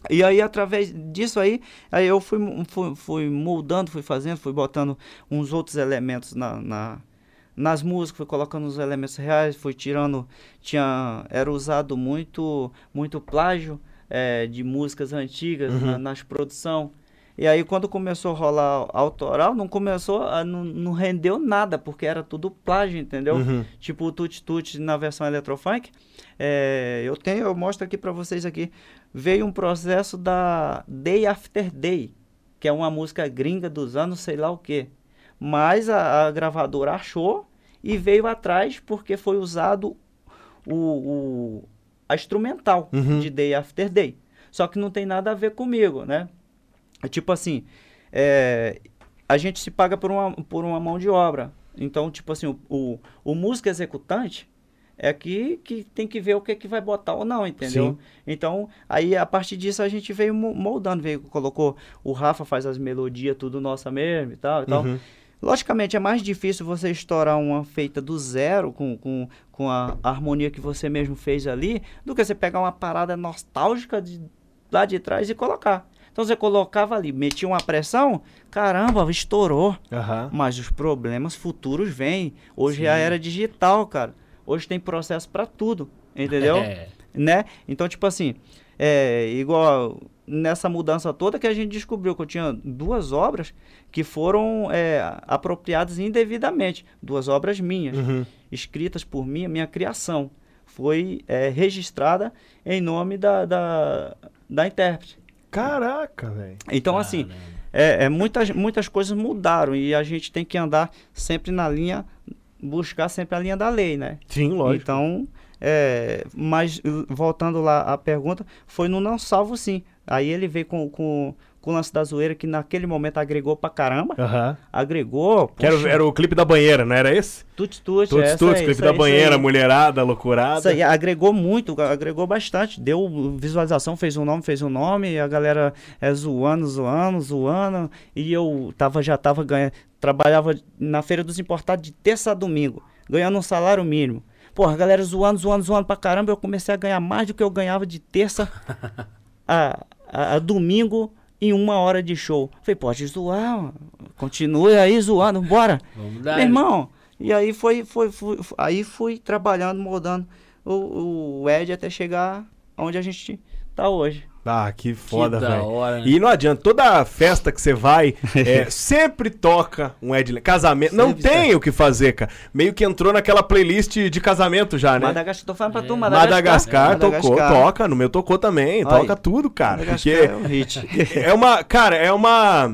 E aí, através disso aí, aí eu fui, fui, fui moldando, fui fazendo, fui botando uns outros elementos na, na- nas músicas, fui colocando os elementos reais, fui tirando, tinha, era usado muito, muito plágio eh, de músicas antigas na, nas produção. E aí, quando começou a rolar autoral, não começou, a, não, não rendeu nada, porque era tudo plágio, entendeu? Uhum. Tipo o Tut Tut na versão eletrofunk. É, eu tenho, eu mostro aqui pra vocês aqui. Veio um processo da Day After Day, que é uma música gringa dos anos sei lá o que. Mas a, a gravadora achou e veio atrás porque foi usado o, o- a instrumental Uhum. de Day After Day. Só que não tem nada a ver comigo, né? É tipo assim, é, a gente se paga por uma, por uma mão de obra. Então, tipo assim, o, o, o músico executante é que, que tem que ver o que, que vai botar ou não, entendeu? Sim. Então, aí a partir disso a gente veio mo- moldando, veio, colocou, o Rafa faz as melodias, tudo nossa mesmo e tal e tal. Uhum. Logicamente, é mais difícil você estourar uma feita do zero, com, com, com a harmonia que você mesmo fez ali, do que você pegar uma parada nostálgica de, lá de trás e colocar. Então você colocava ali, metia uma pressão, caramba, estourou. Aham. Mas os problemas futuros vêm. Hoje é a era digital, cara. Hoje tem processo pra tudo, entendeu? *laughs* É. né? Então, tipo assim, é igual nessa mudança toda que a gente descobriu que eu tinha duas obras que foram é, apropriadas indevidamente. Duas obras minhas, Uhum. escritas por mim, minha criação. Foi é, registrada em nome da, da, da intérprete. Caraca, velho. Então, assim, Caramba. é, é, muitas, muitas coisas mudaram e a gente tem que andar sempre na linha, buscar sempre a linha da lei, né? Sim, lógico. Então, é, mas voltando lá à pergunta, foi no Não Salvo sim. Aí ele veio com, com, com o lance da zoeira que naquele momento agregou pra caramba. Aham. Agregou. Que era, o- era o clipe da banheira, não era esse? Tuts Tuts, Tuts Tuts, clipe isso da aí, banheira, mulherada, loucurada. Isso aí, agregou muito, agregou bastante. Deu visualização, fez um nome, fez um nome, e a galera é, zoando, zoando, zoando. E eu tava, já tava ganhando. Trabalhava na Feira dos Importados de terça a domingo, ganhando um salário mínimo. Porra, a galera zoando, zoando, zoando pra caramba. Eu comecei a ganhar mais do que eu ganhava de terça *laughs* a, a, a domingo em uma hora de show. Falei, pode zoar, continue aí zoando, bora. Vamos dar. Meu irmão, e aí foi, foi, foi, foi- aí fui trabalhando, moldando o, o Ed até chegar onde a gente tá hoje. Ah, que foda, da velho. né? E não adianta, toda festa que você vai, *laughs* é, sempre toca um Ed Le- Casamento. Não Sempre, tem o que fazer, cara. Meio que entrou naquela playlist de casamento já, né? Madagascar, tô falando pra tu, Madagascar, tocou, Madagascar. toca, no meu tocou também, Aí. toca tudo, cara. Madagascar Porque é um hit. *laughs* é uma, cara, é uma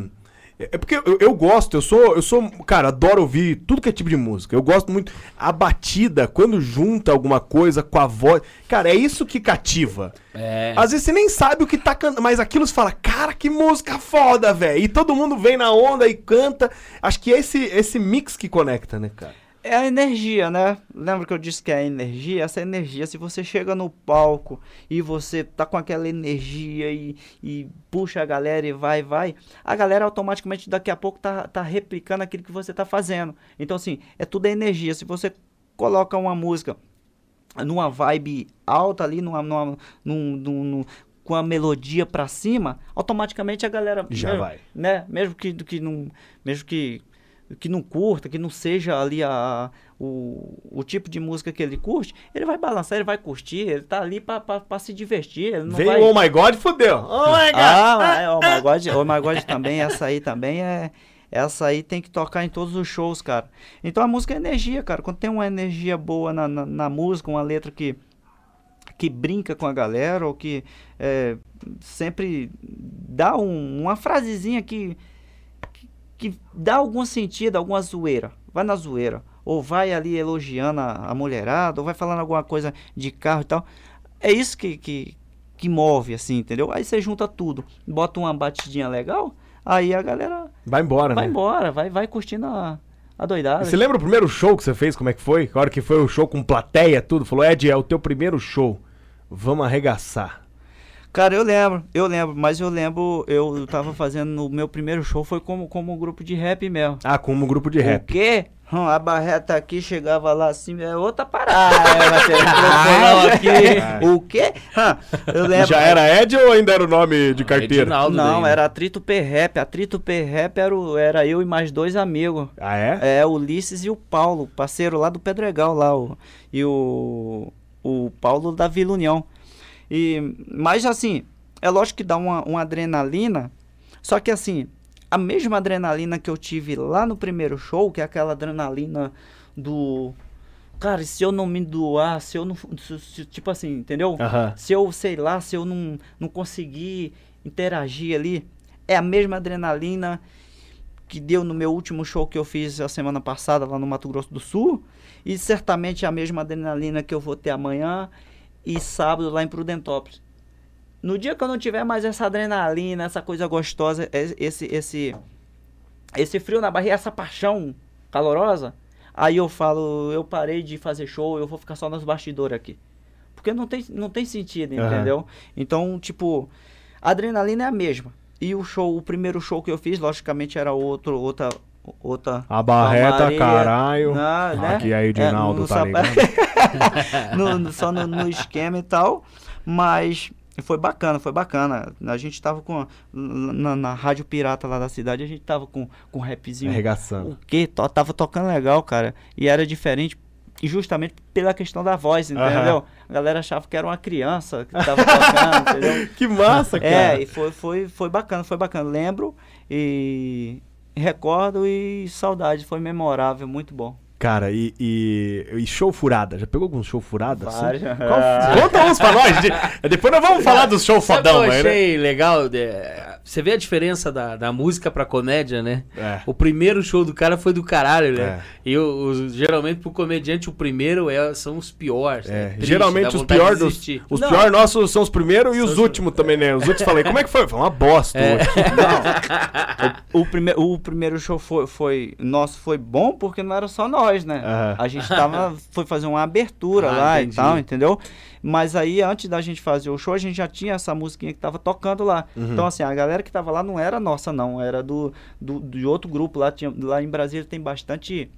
é porque eu, eu gosto, eu sou, eu sou, cara, adoro ouvir tudo que é tipo de música. Eu gosto muito a batida quando junta alguma coisa com a voz. Cara, é isso que cativa. É. Às vezes você nem sabe o que tá cantando, mas aquilo você fala, cara, que música foda, velho. E todo mundo vem na onda e canta. Acho que é esse, esse mix que conecta, né, cara? É a energia, né? Lembra que eu disse que é a energia? Essa energia, se você chega no palco e você tá com aquela energia e, e puxa a galera e vai, vai, a galera automaticamente daqui a pouco tá, tá replicando aquilo que você tá fazendo. Então, assim, é tudo energia. Se você coloca uma música numa vibe alta ali, numa, numa, num, num- num- com a melodia pra cima, automaticamente a galera Já mesmo, vai. né? Mesmo que, que não, mesmo que que não curta, que não seja ali a, o, o tipo de música que ele curte, ele vai balançar, ele vai curtir, ele tá ali pra, pra, pra se divertir. Ele Veio vai... o Oh My God fudeu. Oh My God. Ah, é, o My God, o My God também, essa aí também é. Essa aí tem que tocar em todos os shows, cara. Então a música é energia, cara. Quando tem uma energia boa na, na, na música, uma letra que, que brinca com a galera ou que é, sempre dá um- uma frasezinha que, que, dá algum sentido, alguma zoeira. Vai na zoeira. Ou vai ali elogiando a, a mulherada, ou vai falando alguma coisa de carro e tal. É isso que, que, que move, assim, entendeu? Aí você junta tudo, bota uma batidinha legal, aí a galera Vai embora, vai né? embora, vai, vai curtindo a, a doidada. Você lembra o primeiro show que você fez? Como é que foi? A hora que foi o show com plateia, tudo. Falou, Ed, é o teu primeiro show. Vamos arregaçar. Cara, eu lembro, eu lembro, mas eu lembro, eu tava fazendo o meu primeiro show foi como, como um grupo de rap mesmo. Ah, como um grupo de O rap. quê? Hum, a barreta aqui chegava lá assim, é outra parada. *laughs* é, vai ter microfonão aqui. O quê? Hum, eu lembro. Já era Ed ou ainda era o nome de carteira? Edinaldo Não, daí, né? era Atrito P-Rap. Atrito P-Rap era, o- era eu e mais dois amigos. Ah, é? É, o Ulisses e o Paulo, parceiro lá do Pedregal lá, o, e o, o Paulo da Vila União. E, mas assim, é lógico que dá uma, uma adrenalina, só que assim, a mesma adrenalina que eu tive lá no primeiro show, que é aquela adrenalina do... Cara, se eu não me doar, se eu não... se- se- tipo assim, entendeu? Se eu, sei lá, se eu não, não conseguir interagir ali, é a mesma adrenalina que deu no meu último show que eu fiz a semana passada lá no Mato Grosso do Sul. E certamente é a mesma adrenalina que eu vou ter amanhã e sábado lá em Prudentópolis. No dia que eu não tiver mais essa adrenalina, essa coisa gostosa, es- esse esse esse frio na barriga, essa paixão calorosa, aí eu falo, eu parei de fazer show, eu vou ficar só nos bastidores aqui. Porque não tem, não tem sentido, entendeu? Então, tipo, a adrenalina é a mesma. E o show, o primeiro show que eu fiz, logicamente era outro, outra, outra. A barreta, calmaria. caralho. Não, né? Aqui é Edinaldo, no tá ligado? *laughs* no- no- só no, no esquema e tal. Mas foi bacana, foi bacana. A gente tava com. Na, na rádio pirata lá da cidade, a gente tava com, com rapzinho. Arregaçando. O quê? Tava tocando legal, cara. E era diferente justamente pela questão da voz, entendeu? A galera achava que era uma criança que tava tocando, entendeu? *laughs* Que massa, cara. É, e foi, foi, foi bacana, foi bacana. Lembro e recordo e saudade, foi memorável, muito bom. Cara, e, e, e show furada? Já pegou algum show furada? assim? Vários. Qual- Conta uns pra nós. de- Depois nós vamos *laughs* falar do show Sabe o que fodão, eu né? achei legal? De- Você vê a diferença da, da música pra comédia, né? É. O primeiro show do cara foi do caralho, né? É. E o, o- geralmente pro comediante o primeiro é, são os piores. É, né? Triste, geralmente os piores dos, os piores nossos são os primeiros e os São os- últimos também, né? Os últimos falei, como é que foi? Foi uma bosta. É. hoje. *laughs* O, prime o primeiro show foi, foi nosso foi bom porque não era só nós, né? Aham. A gente tava foi fazer uma abertura Ah, lá entendi. e tal, entendeu? Mas aí antes da gente fazer o show, a gente já tinha essa musiquinha que tava tocando lá. Uhum. Então assim, a galera que tava lá não era nossa não, era do, do de outro grupo lá, tinha, lá em Brasília tem bastante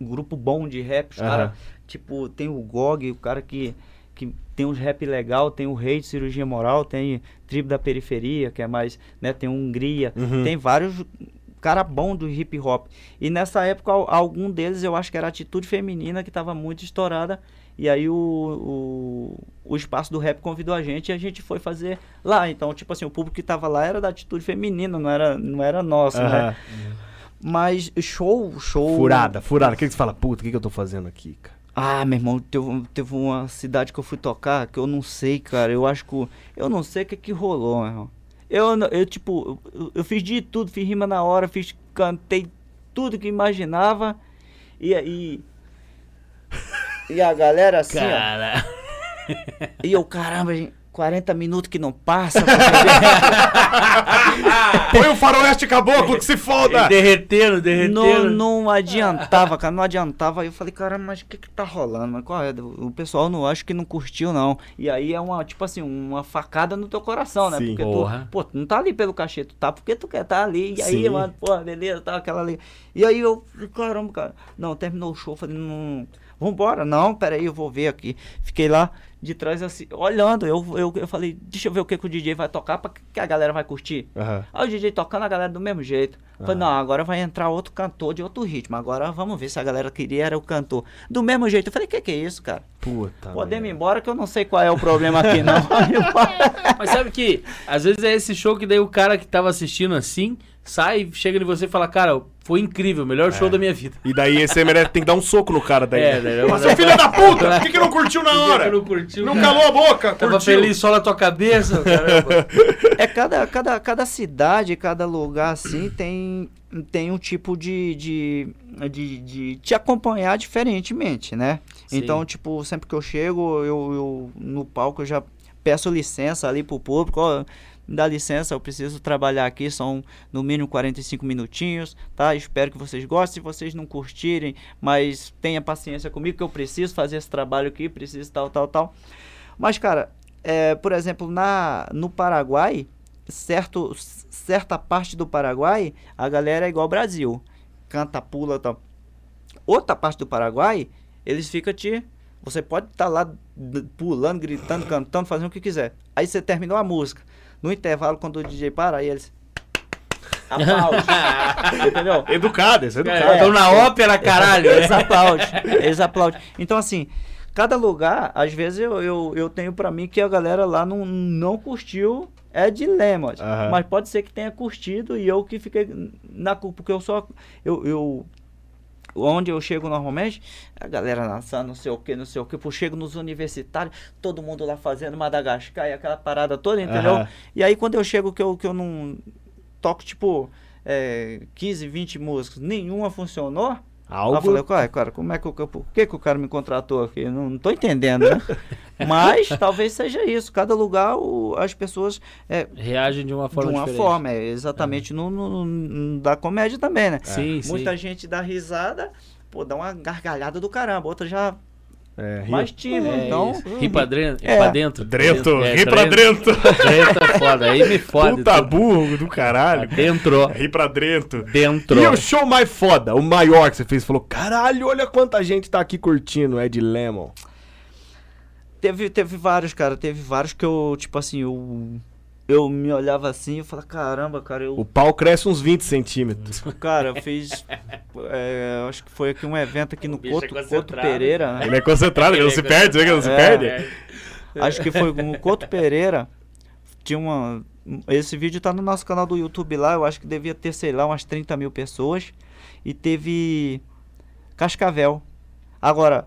grupo bom de rap, os Aham. cara, tipo, tem o GOG, o cara que que tem uns rap legal, tem o Rei de Cirurgia Moral, tem Tribo da Periferia, que é mais, né, tem Hungria, Uhum. tem vários cara bom do hip hop. E nessa época, al- algum deles eu acho que era a atitude feminina que estava muito estourada. E aí o, o, o espaço do rap convidou a gente e a gente foi fazer lá. Então, tipo assim, o público que tava lá era da atitude feminina, não era, não era nosso, Aham. né? Mas show, show. Furada, furada. O que que você fala? Puta, o que, que eu tô fazendo aqui, cara? Ah, meu irmão, teve, teve uma cidade que eu fui tocar que eu não sei, cara. Eu acho que. Eu não sei o que que rolou, meu irmão. Eu, eu tipo, eu, eu fiz de tudo, fiz rima na hora, fiz, cantei tudo que imaginava. E aí. *laughs* E a galera assim, ó. Cara. E eu, caramba, gente, 40 minutos que não passa. *laughs* *laughs* Põe o faroeste caboclo que se foda! derretendo, não, derretendo. não adiantava, cara, não adiantava. Aí eu falei, cara, mas o que que tá rolando? Mas qual é? O pessoal não acho que não curtiu, não. E aí é uma, tipo assim, uma facada no teu coração, né? Sim. porque Porra. tu, pô, tu não tá ali pelo cachê, tu tá porque tu quer tá ali. E aí, Sim. mano, pô, beleza, tá aquela ali. E aí eu, falei, caramba, cara. Não, terminou o show, falei, não. Vambora, não, peraí, eu vou ver aqui. Fiquei lá de trás assim, olhando. Eu, eu, eu falei, deixa eu ver o que, que o DJ vai tocar pra que a galera vai curtir. Aham. Aí o DJ tocando a galera do mesmo jeito. Falei, Ah. não, agora vai entrar outro cantor de outro ritmo. Agora vamos ver se a galera queria era o cantor. Do mesmo jeito. Eu falei, que que é isso, cara? Puta. Podemos ir embora que eu não sei qual é o problema aqui, não. *laughs* Mas sabe que às vezes é esse show que daí o cara que tava assistindo assim, sai, chega em você e fala, cara, Foi incrível, o melhor show da minha vida. E daí esse merece tem que dar um soco no cara daí. É, né? né? Mas, seu filho da puta! *laughs* Por que, que não curtiu na hora? Não curtiu, Não cara. calou a boca, Tava curtiu. feliz só na tua cabeça, *laughs* caramba. É cada, cada, cada cidade, cada lugar assim tem, tem um tipo de, de, de, de te acompanhar diferentemente, né? Sim. Então, tipo, sempre que eu chego, eu, eu no palco eu já peço licença ali pro público, ó, me dá licença, eu preciso trabalhar aqui, são no mínimo 45 minutinhos, tá? Espero que vocês gostem, se vocês não curtirem, mas tenha paciência comigo que eu preciso fazer esse trabalho aqui, preciso tal, tal, tal. Mas, cara, é, por exemplo, na, no Paraguai, certo, certa parte do Paraguai, a galera é igual ao Brasil. Canta, pula tal. Outra parte do Paraguai, eles ficam te. Você pode estar lá d- pulando, gritando, cantando, fazendo o que quiser. Aí você terminou a música. No intervalo, quando o DJ para, aí eles. *laughs* Aplaude. Entendeu? Educado, esse é educado. Estão na ópera, caralho. Eles aplaudem. Eles aplaudem. Então, assim, cada lugar, às vezes eu, eu, eu tenho pra mim que a galera lá não, não curtiu. É dilema. Aham. Mas pode ser que tenha curtido e eu que fiquei na culpa. Porque eu só. Eu, eu, onde eu chego normalmente, a galera lançando não sei o que, não sei o que. Eu chego nos universitários, todo mundo lá fazendo Madagascar e aquela parada toda, entendeu? Aham. E aí quando eu chego que eu, que eu não toco, tipo, é, 15, 20 músicas, nenhuma funcionou. Aí eu Algo. falei, cara, cara, como é que, o- por que, que o cara me contratou aqui? Não, não tô entendendo, né? *laughs* Mas talvez seja isso. Cada lugar o- as pessoas é, Reagem de uma forma de uma diferente. forma, é exatamente no, no- no- da comédia também, né? Sim, sim. Muita gente dá risada, pô, dá uma gargalhada do caramba, outra já É, mais tímida. É então, isso. ri pra dentro. É. Pra dentro. Drento, É, ri pra drento. Drento é foda. Aí me fode. Puta tudo. burro do Pra caralho. Dentro. Ri pra drento. Dentro. E o show mais foda, o maior que você fez, falou: caralho, olha quanta gente tá aqui curtindo, Ed Lemon. teve, teve vários, cara, teve vários que eu, tipo assim, eu, eu me olhava assim e falava, caramba, cara, eu O pau cresce uns 20 centímetros. *laughs* Cara, eu fiz. é, acho que foi aqui um evento aqui no é Couto, concentrado. Pereira. né? Ele é concentrado, ele não se perde, você vê que ele não se É. perde? Acho que foi no Couto Pereira. Tinha uma. Esse vídeo tá no nosso canal do YouTube lá. Eu acho que devia ter, sei lá, umas 30 mil pessoas. E teve. Cascavel. Agora,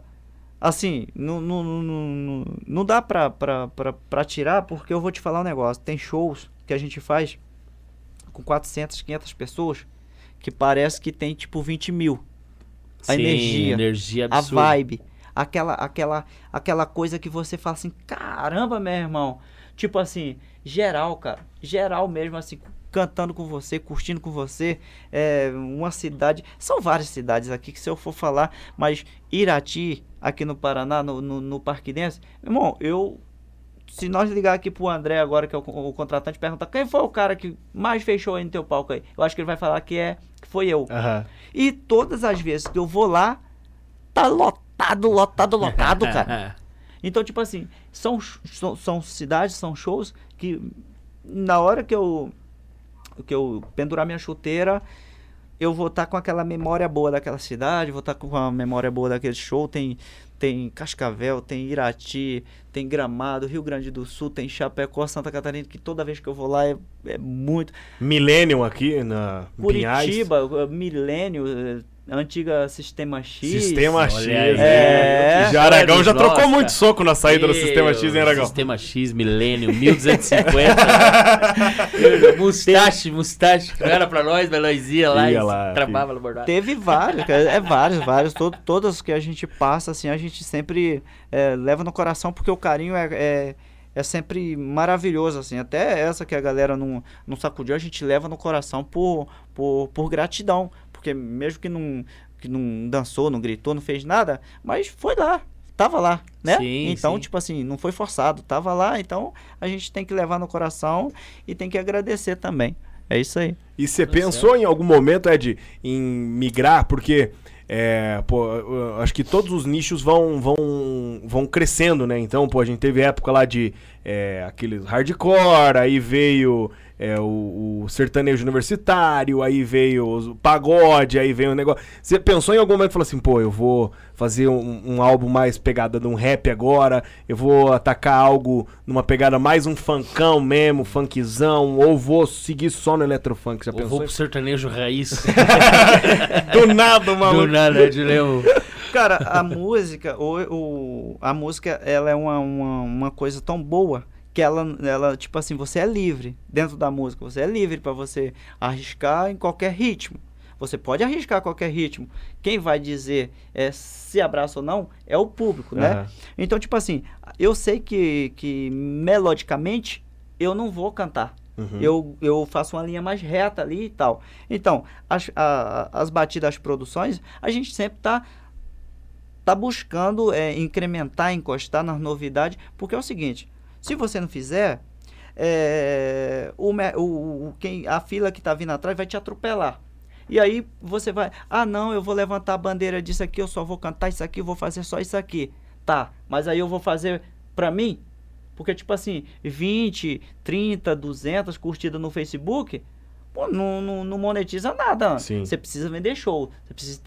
assim, não, não, não, não, dá pra, pra, pra, pra tirar, porque eu vou te falar um negócio. Tem shows que a gente faz com 400, 500 pessoas que parece que tem tipo 20 mil. A Sim, energia, energia a vibe, aquela, aquela, aquela coisa que você fala assim, caramba, meu irmão. Tipo assim, geral, cara, geral mesmo, assim, cantando com você, curtindo com você. É uma cidade, são várias cidades aqui que se eu for falar, mas Irati, aqui no Paraná, no, no, no Parque Dance, irmão, eu. Se nós ligar aqui pro André agora, que é o, o contratante, perguntar quem foi o cara que mais fechou aí no teu palco aí, eu acho que ele vai falar que é que foi eu. Aham. E todas as vezes que eu vou lá, tá lotado, lotado, lotado, *laughs* cara. Então, tipo assim, são, são, são cidades, são shows que na hora que eu que eu pendurar minha chuteira, eu vou estar com aquela memória boa daquela cidade, vou estar com a memória boa daquele show. Tem, tem Cascavel, tem Irati, tem Gramado, Rio Grande do Sul, tem Chapecó, Santa Catarina, que toda vez que eu vou lá é, é muito. Millennium aqui na. Curitiba, Milênio, eh, antiga Sistema X. Sistema X. aí. É. Já Aragão já trocou muito soco na saída do Meu, Sistema X, hein, Aragão? Sistema X, Millennium, 1250. *laughs* mustache, mustache. Não era pra nós, mas nós ia lá Ia e lá, travava no bordado. Teve vários, cara, é vários, vários. Todo, todas que a gente passa, assim, a gente sempre é, leva no coração, porque o carinho é, é, é sempre maravilhoso, assim. Até essa que a galera não, não sacudiu, a gente leva no coração por, por, por gratidão. Porque mesmo que não, que não dançou, não gritou, não fez nada, mas foi lá. Tava lá, né? Sim, então, sim. tipo assim, não foi forçado, tava lá, então a gente tem que levar no coração e tem que agradecer também. É isso aí. E você Tá pensou em algum momento, Ed, em migrar? Porque, é, pô, acho que todos os nichos vão, vão, vão crescendo, né? Então, pô, a gente teve época lá de é, aqueles hardcore, aí veio é, o, o sertanejo universitário, aí veio o pagode, aí veio o negócio. Você pensou em algum momento e falou assim, pô, eu vou fazer um, um álbum mais pegada de um rap agora, eu vou atacar algo numa pegada mais um funkão mesmo, funkzão, ou vou seguir só no eletrofunk? Já Eu pensou? vou pro sertanejo raiz. *laughs* Do nada, maluco. Do nada, de levo. Cara, a música, o, o- a música, ela é uma, uma, uma coisa tão boa que ela, ela, tipo assim, você é livre dentro da música, você é livre pra você arriscar em qualquer ritmo. Você pode arriscar qualquer ritmo. Quem vai dizer é, se abraça ou não é o público, né? Aham. Então, tipo assim, eu sei que, que melodicamente eu não vou cantar. Uhum. Eu, eu faço uma linha mais reta ali e tal. Então, as, a- as batidas, as produções, a gente sempre tá, tá buscando é, incrementar, encostar nas novidades, porque é o seguinte, se você não fizer, é, o, o, quem, a fila que tá vindo atrás vai te atropelar. E aí você vai, ah não, eu vou levantar a bandeira disso aqui, eu só vou cantar isso aqui, eu vou fazer só isso aqui. Tá, mas aí eu vou fazer pra mim? Porque, tipo assim, 20, 30, 200 curtidas no Facebook, pô, não, não, não monetiza nada. Sim. Você precisa vender show, você precisa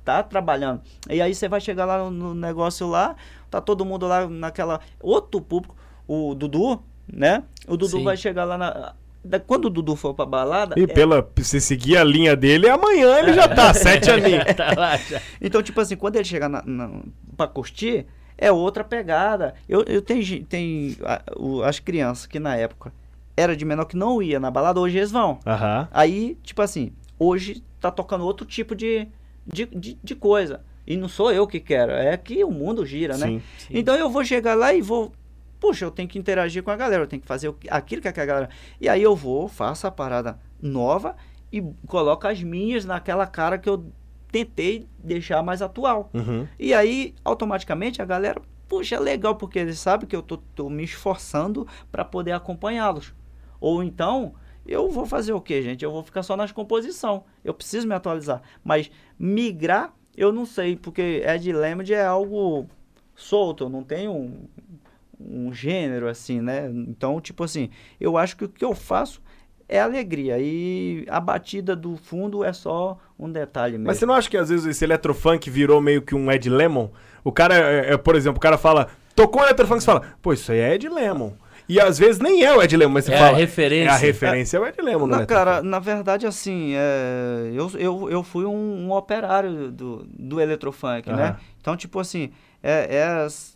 estar trabalhando. E aí você vai chegar lá no, no negócio lá, tá todo mundo lá naquela. Outro público, o Dudu, né? O Dudu Sim. vai chegar lá na. da- Quando o Dudu for pra balada. E é- pela, se seguir a linha dele, amanhã ele já tá, *laughs* sete aninhos. *laughs* tá. Então, tipo assim, quando ele chegar na, na, pra curtir, é outra pegada. Eu, eu tenho, gen- tem a- o- as crianças que na época era de menor que não ia na balada, hoje eles vão. Aí, tipo assim, hoje tá tocando outro tipo de, de, de, de coisa. E não sou eu que quero, é que o mundo gira, né? Sim. Então eu vou chegar lá e vou. Puxa, eu tenho que interagir com a galera, eu tenho que fazer aquilo que a galera. E aí eu vou, faço a parada nova e coloco as minhas naquela cara que eu tentei deixar mais atual. Uhum. E aí, automaticamente, a galera, puxa, é legal, porque eles sabem que eu tô, tô me esforçando para poder acompanhá-los. Ou então, eu vou fazer o quê, gente? Eu vou ficar só nas composição. Eu preciso me atualizar. Mas migrar, eu não sei, porque Ed Lemond é algo solto, eu não tenho um, um gênero assim, né? Então, tipo assim, eu acho que o que eu faço é alegria. E a batida do fundo é só um detalhe mesmo. Mas você não acha que às vezes esse eletrofunk virou meio que um Ed Lemon? O cara, é, é, por exemplo, o cara fala, tocou um eletrofunk, você fala, pô, isso aí é Ed Lemon. E às vezes nem é o Ed Lemon, mas você É a fala. referência. É a referência, é o Ed Lemon, Não, né? cara, na verdade, assim, é, eu, eu, eu fui um, um operário do, do eletrofunk, né? Aham. Então, tipo assim, é, é as-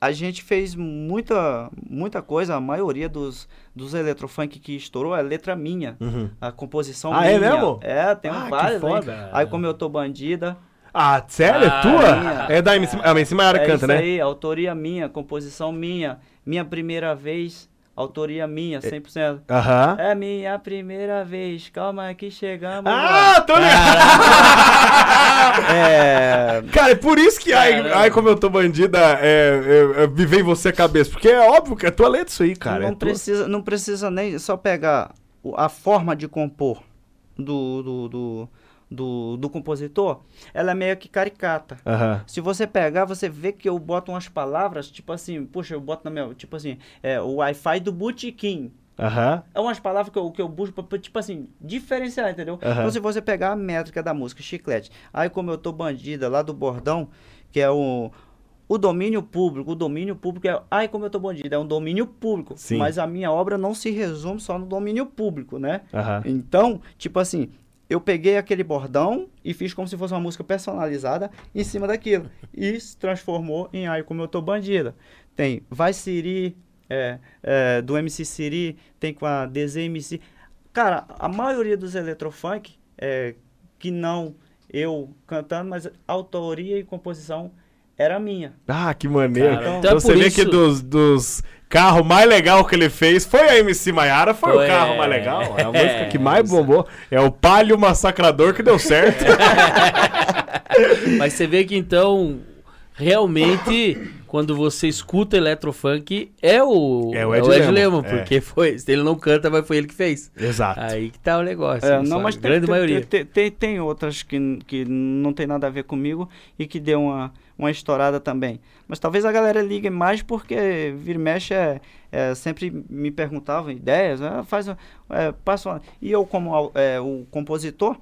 a gente fez muita, muita coisa, a maioria dos, dos eletrofunk que estourou é letra minha. Uhum. A composição Ah, minha. é mesmo? É, tem Ah, foda. Aí, como eu tô bandida. Ah, sério? Ah, é tua? minha. É da MC, a MC Maiara é canta, isso né? aí, autoria minha, composição minha. Minha primeira vez, autoria minha, 100%. Aham. É minha primeira vez, calma que chegamos. lá. Ah, tô ligado! *laughs* É. Cara, é por isso que, ai, Caramba. ai, como eu tô bandida, é, é, é, me vem você a cabeça. Porque é óbvio que é tua letra isso aí, cara. não, é tua. precisa, não precisa nem só pegar a forma de compor do, do, do, do, do compositor, ela é meio que caricata. Se você pegar, você vê que eu boto umas palavras, tipo assim, puxa, eu boto na minha, tipo assim, é, o Wi-Fi do botequim. Aham. É umas palavras que eu, que eu busco pra, tipo assim, diferenciar, entendeu? Aham. Então, se você pegar a métrica da música, chiclete, aí como eu tô bandida lá do bordão, que é o, o domínio público, o domínio público é, ai como eu tô bandida, é um domínio público, Sim. mas a minha obra não se resume só no domínio público, né? Aham. Então, tipo assim, eu peguei aquele bordão e fiz como se fosse uma música personalizada em cima daquilo. E se transformou em Ai Como Eu Tô Bandida. Tem Vai Siri, é, é, do MC Siri, tem com a DZMC. Cara, a maioria dos eletrofunk, é, que não eu cantando, mas autoria e composição era minha. Ah, que maneiro. Cara, então então é você por vê isso- que dos, dos carros mais legal que ele fez foi a MC Maiara, foi, Foi, o carro é. mais legal. É a É, *laughs* música que mais isso. bombou. É o Palio Massacrador que deu certo. *laughs* Mas você vê que então, realmente, quando você escuta eletrofunk, é o, É o Ed Lema, Lema, é. porque foi, se ele não canta, mas foi ele que fez. Exato. Aí que tá o negócio. É, não, mas a tem, grande tem, maioria. Tem, tem, tem outras que, que não tem nada a ver comigo e que deu uma, uma estourada também. Mas talvez a galera ligue mais porque vira e mexe é, é, sempre me perguntavam ideias, né? faz, é, passa uma- E eu, como é, o compositor,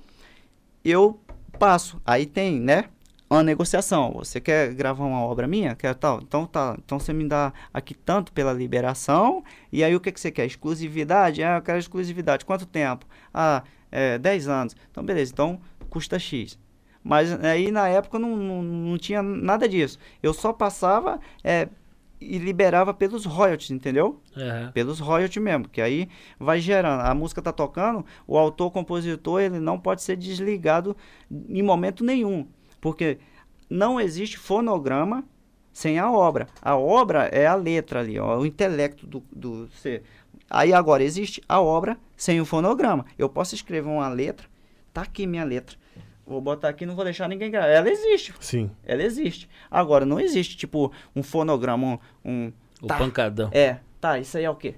eu passo. Aí tem, né? Uma negociação. Você quer gravar uma obra minha? Quer tal? Então tá. Então você me dá aqui tanto pela liberação. E aí o que, que você quer? Exclusividade? Ah, eu quero exclusividade. Quanto tempo? Ah, é, 10 anos. Então beleza. Então custa X. Mas aí na época não, não, não tinha nada disso. Eu só passava é, e liberava pelos royalties, entendeu? Aham. pelos royalties mesmo, que aí vai gerando. A música tá tocando, o autor, compositor, ele não pode ser desligado em momento nenhum, porque não existe fonograma sem a obra. A obra é a letra ali, ó, o intelecto do, do ser. Aí agora existe a obra sem o fonograma. Eu posso escrever uma letra, tá aqui minha letra. Vou botar aqui, não vou deixar ninguém gravar. Ela existe, Sim. ela existe. Agora, não existe, tipo, um fonograma, um- um, O Tá. pancadão. é, tá, isso aí é o quê?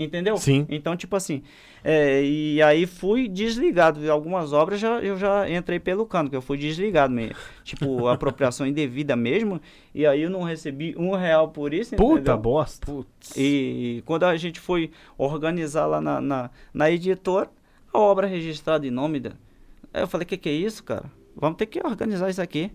Entendeu? Sim. Então, tipo assim, é, e aí fui desligado. Algumas obras já, eu já entrei pelo cano, que eu fui desligado mesmo. Tipo, *laughs* apropriação indevida mesmo. E aí eu não recebi um real por isso, Puta entendeu? bosta. E quando a gente foi organizar lá na, na, na editora, a obra registrada em nome da. Aí eu falei, que que é isso, cara? Vamos ter que organizar isso aqui.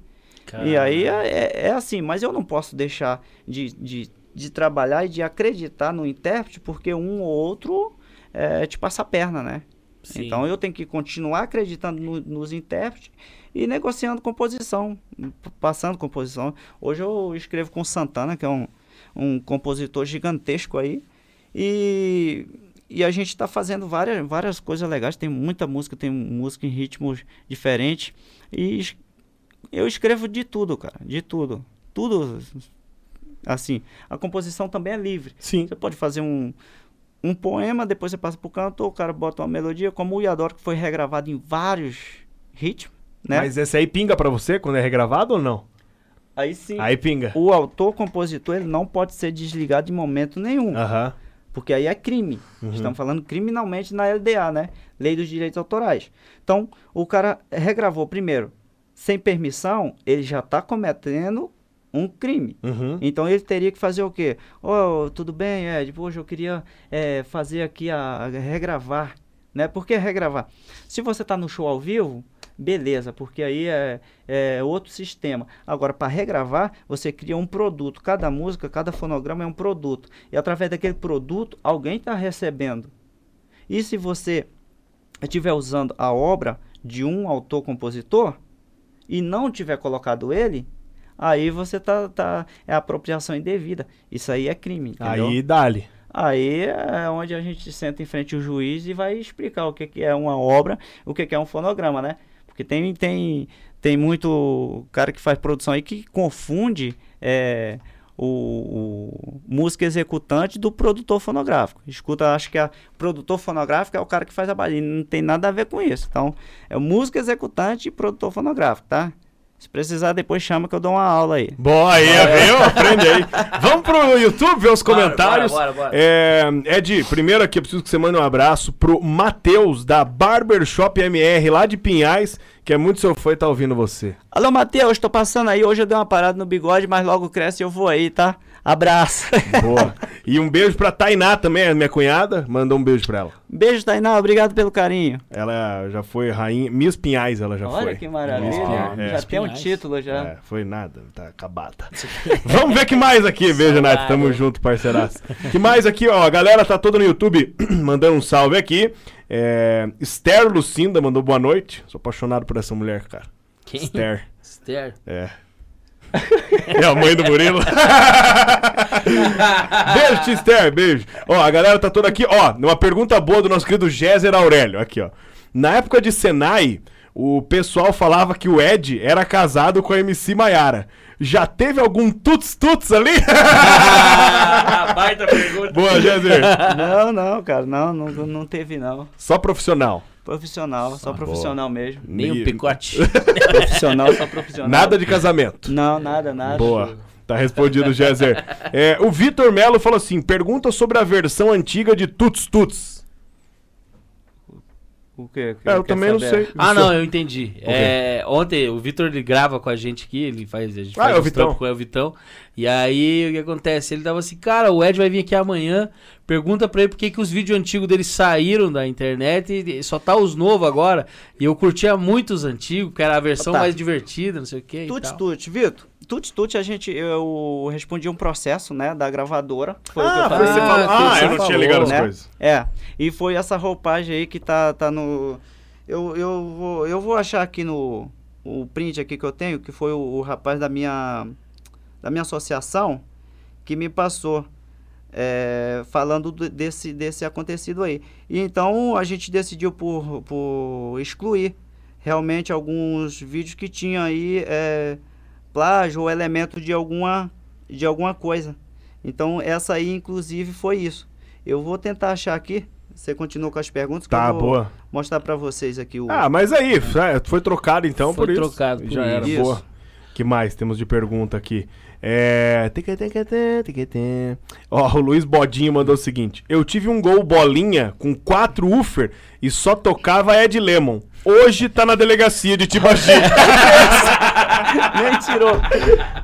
E aí é, é- é assim, mas eu não posso deixar de, de, de trabalhar e de acreditar no intérprete, porque um ou outro é, te passa a perna, né? Sim. Então eu tenho que continuar acreditando no- nos intérpretes e negociando composição, passando composição. Hoje eu escrevo com Santana, que é um, um compositor gigantesco aí, e, e a gente está fazendo várias, várias coisas legais. Tem muita música, tem música em ritmos diferentes. E eu escrevo de tudo, cara, de tudo. Tudo, assim. A composição também é livre. Sim. Você pode fazer um, um poema, depois você passa pro canto, o cara bota uma melodia, como o Iadoro, que foi regravado em vários ritmos, né? Mas esse aí pinga pra você quando é regravado ou não? aí sim, Aí pinga. o autor, compositor, ele não pode ser desligado em momento nenhum, Aham. Porque aí é crime. Uhum. Estamos falando criminalmente na LDA, né? Lei dos Direitos Autorais. Então, o cara regravou primeiro, sem permissão, ele já está cometendo um crime. Uhum. Então ele teria que fazer o quê? Oh, tudo bem, Ed, hoje eu queria eh, fazer aqui a, a regravar, né? Por que regravar? Se você está no show ao vivo, beleza, porque aí é, é outro sistema. Agora, para regravar, você cria um produto. Cada música, cada fonograma é um produto. E através daquele produto, alguém está recebendo. E se você estiver usando a obra de um autor-compositor e não tiver colocado ele, aí você tá, tá é apropriação indevida. Isso aí é crime, entendeu? Aí dá-lhe. Aí é onde a gente senta em frente ao juiz e vai explicar o que, que é uma obra, o que, que é um fonograma, né? Porque tem, tem, tem muito cara que faz produção aí que confunde é, o, o música executante do produtor fonográfico. Escuta, acho que a produtor fonográfico é o cara que faz a base. Não tem nada a ver com isso. Então, é música executante e produtor fonográfico, tá? Se precisar, depois chama que eu dou uma aula aí. Boa aí, viu? Aprende aí. Vamos pro YouTube ver os comentários. bora, bora, bora. É, Ed, primeiro aqui eu preciso que você mande um abraço pro Matheus, da Barbershop MR, lá de Pinhais, que é muito seu fã e tá ouvindo você. Alô, Matheus, tô passando aí. Hoje eu dei uma parada no bigode, mas logo cresce e eu vou aí, tá? Abraço. *laughs* Boa. e um beijo pra Tainá também, minha cunhada. Mandou um beijo pra ela. Beijo, Tainá. Obrigado pelo carinho. Ela já foi rainha. Miss Pinhais, ela já foi. Olha que maravilha. Miss Pinhais, é. Já tem um título já. É, foi nada, tá acabada. *laughs* Vamos ver que mais aqui, beijo, Nath. Tamo junto, parceiraço. Que mais aqui, ó, a galera tá toda no YouTube *clears throat* mandando um salve aqui. É, Esther Lucinda mandou boa noite. Sou apaixonado por essa mulher, cara. Quem? Esther. Esther. É. É a mãe do Murilo. *laughs* beijo, tia Esther, beijo. Ó, a galera tá toda aqui. Ó, uma pergunta boa do nosso querido Géser Aurélio. Aqui, ó. Na época de Senai, o pessoal falava que o Ed era casado com a MC Maiara. Já teve algum tuts-tuts ali? Ah, baita *laughs* pergunta. boa, Géser. Não, não, cara. Não, não, não teve, não. Só profissional. Profissional, só profissional mesmo. Nem um picote. *laughs* Profissional, só profissional. Nada de casamento. Não, nada, nada. Boa. Tá respondido, Gézer. É, o Vitor Melo falou assim: pergunta sobre a versão antiga de Tuts Tuts. O quê? É, eu também não sei. Ah, não, eu entendi. É, ontem o Vitor ele grava com a gente aqui, ele faz, a gente Ah, faz é o Vitão. com o Vitão. E aí o que acontece? Ele tava assim, cara, o Ed vai vir aqui amanhã, pergunta pra ele por que, que os vídeos antigos dele saíram da internet e só tá os novos agora. E eu curtia muito os antigos, que era a versão Tá. mais divertida, não sei o que. Tuts Tuts, Vitor. Tuts Tuts, a gente, eu respondi um processo, né, da gravadora. Foi o que eu Ah, falei. você Ah, falou. Ah, eu não tinha falou, ligado as né? coisas. É, e foi essa roupagem aí que tá, tá no... Eu, eu, vou, eu vou achar aqui no o print aqui que eu tenho, que foi o, o rapaz da minha, da minha associação que me passou. é, falando do- desse, desse acontecido aí. E então a gente decidiu por, por excluir realmente alguns vídeos que tinham aí é, plágio ou elemento de alguma, de alguma coisa. Então essa aí inclusive foi isso. Eu vou tentar achar aqui. Você continua com as perguntas que Tá, eu vou boa. mostrar pra vocês aqui o Ah, mas aí, é, foi trocado então Foi por isso. trocado por Já era, isso. boa. que mais temos de pergunta aqui? É. Ó, o Luiz Bodinho mandou o seguinte: Eu tive um gol bolinha com quatro ufer e só tocava Ed Lemon. Hoje tá na delegacia de Tibagi. *laughs* Nem tirou.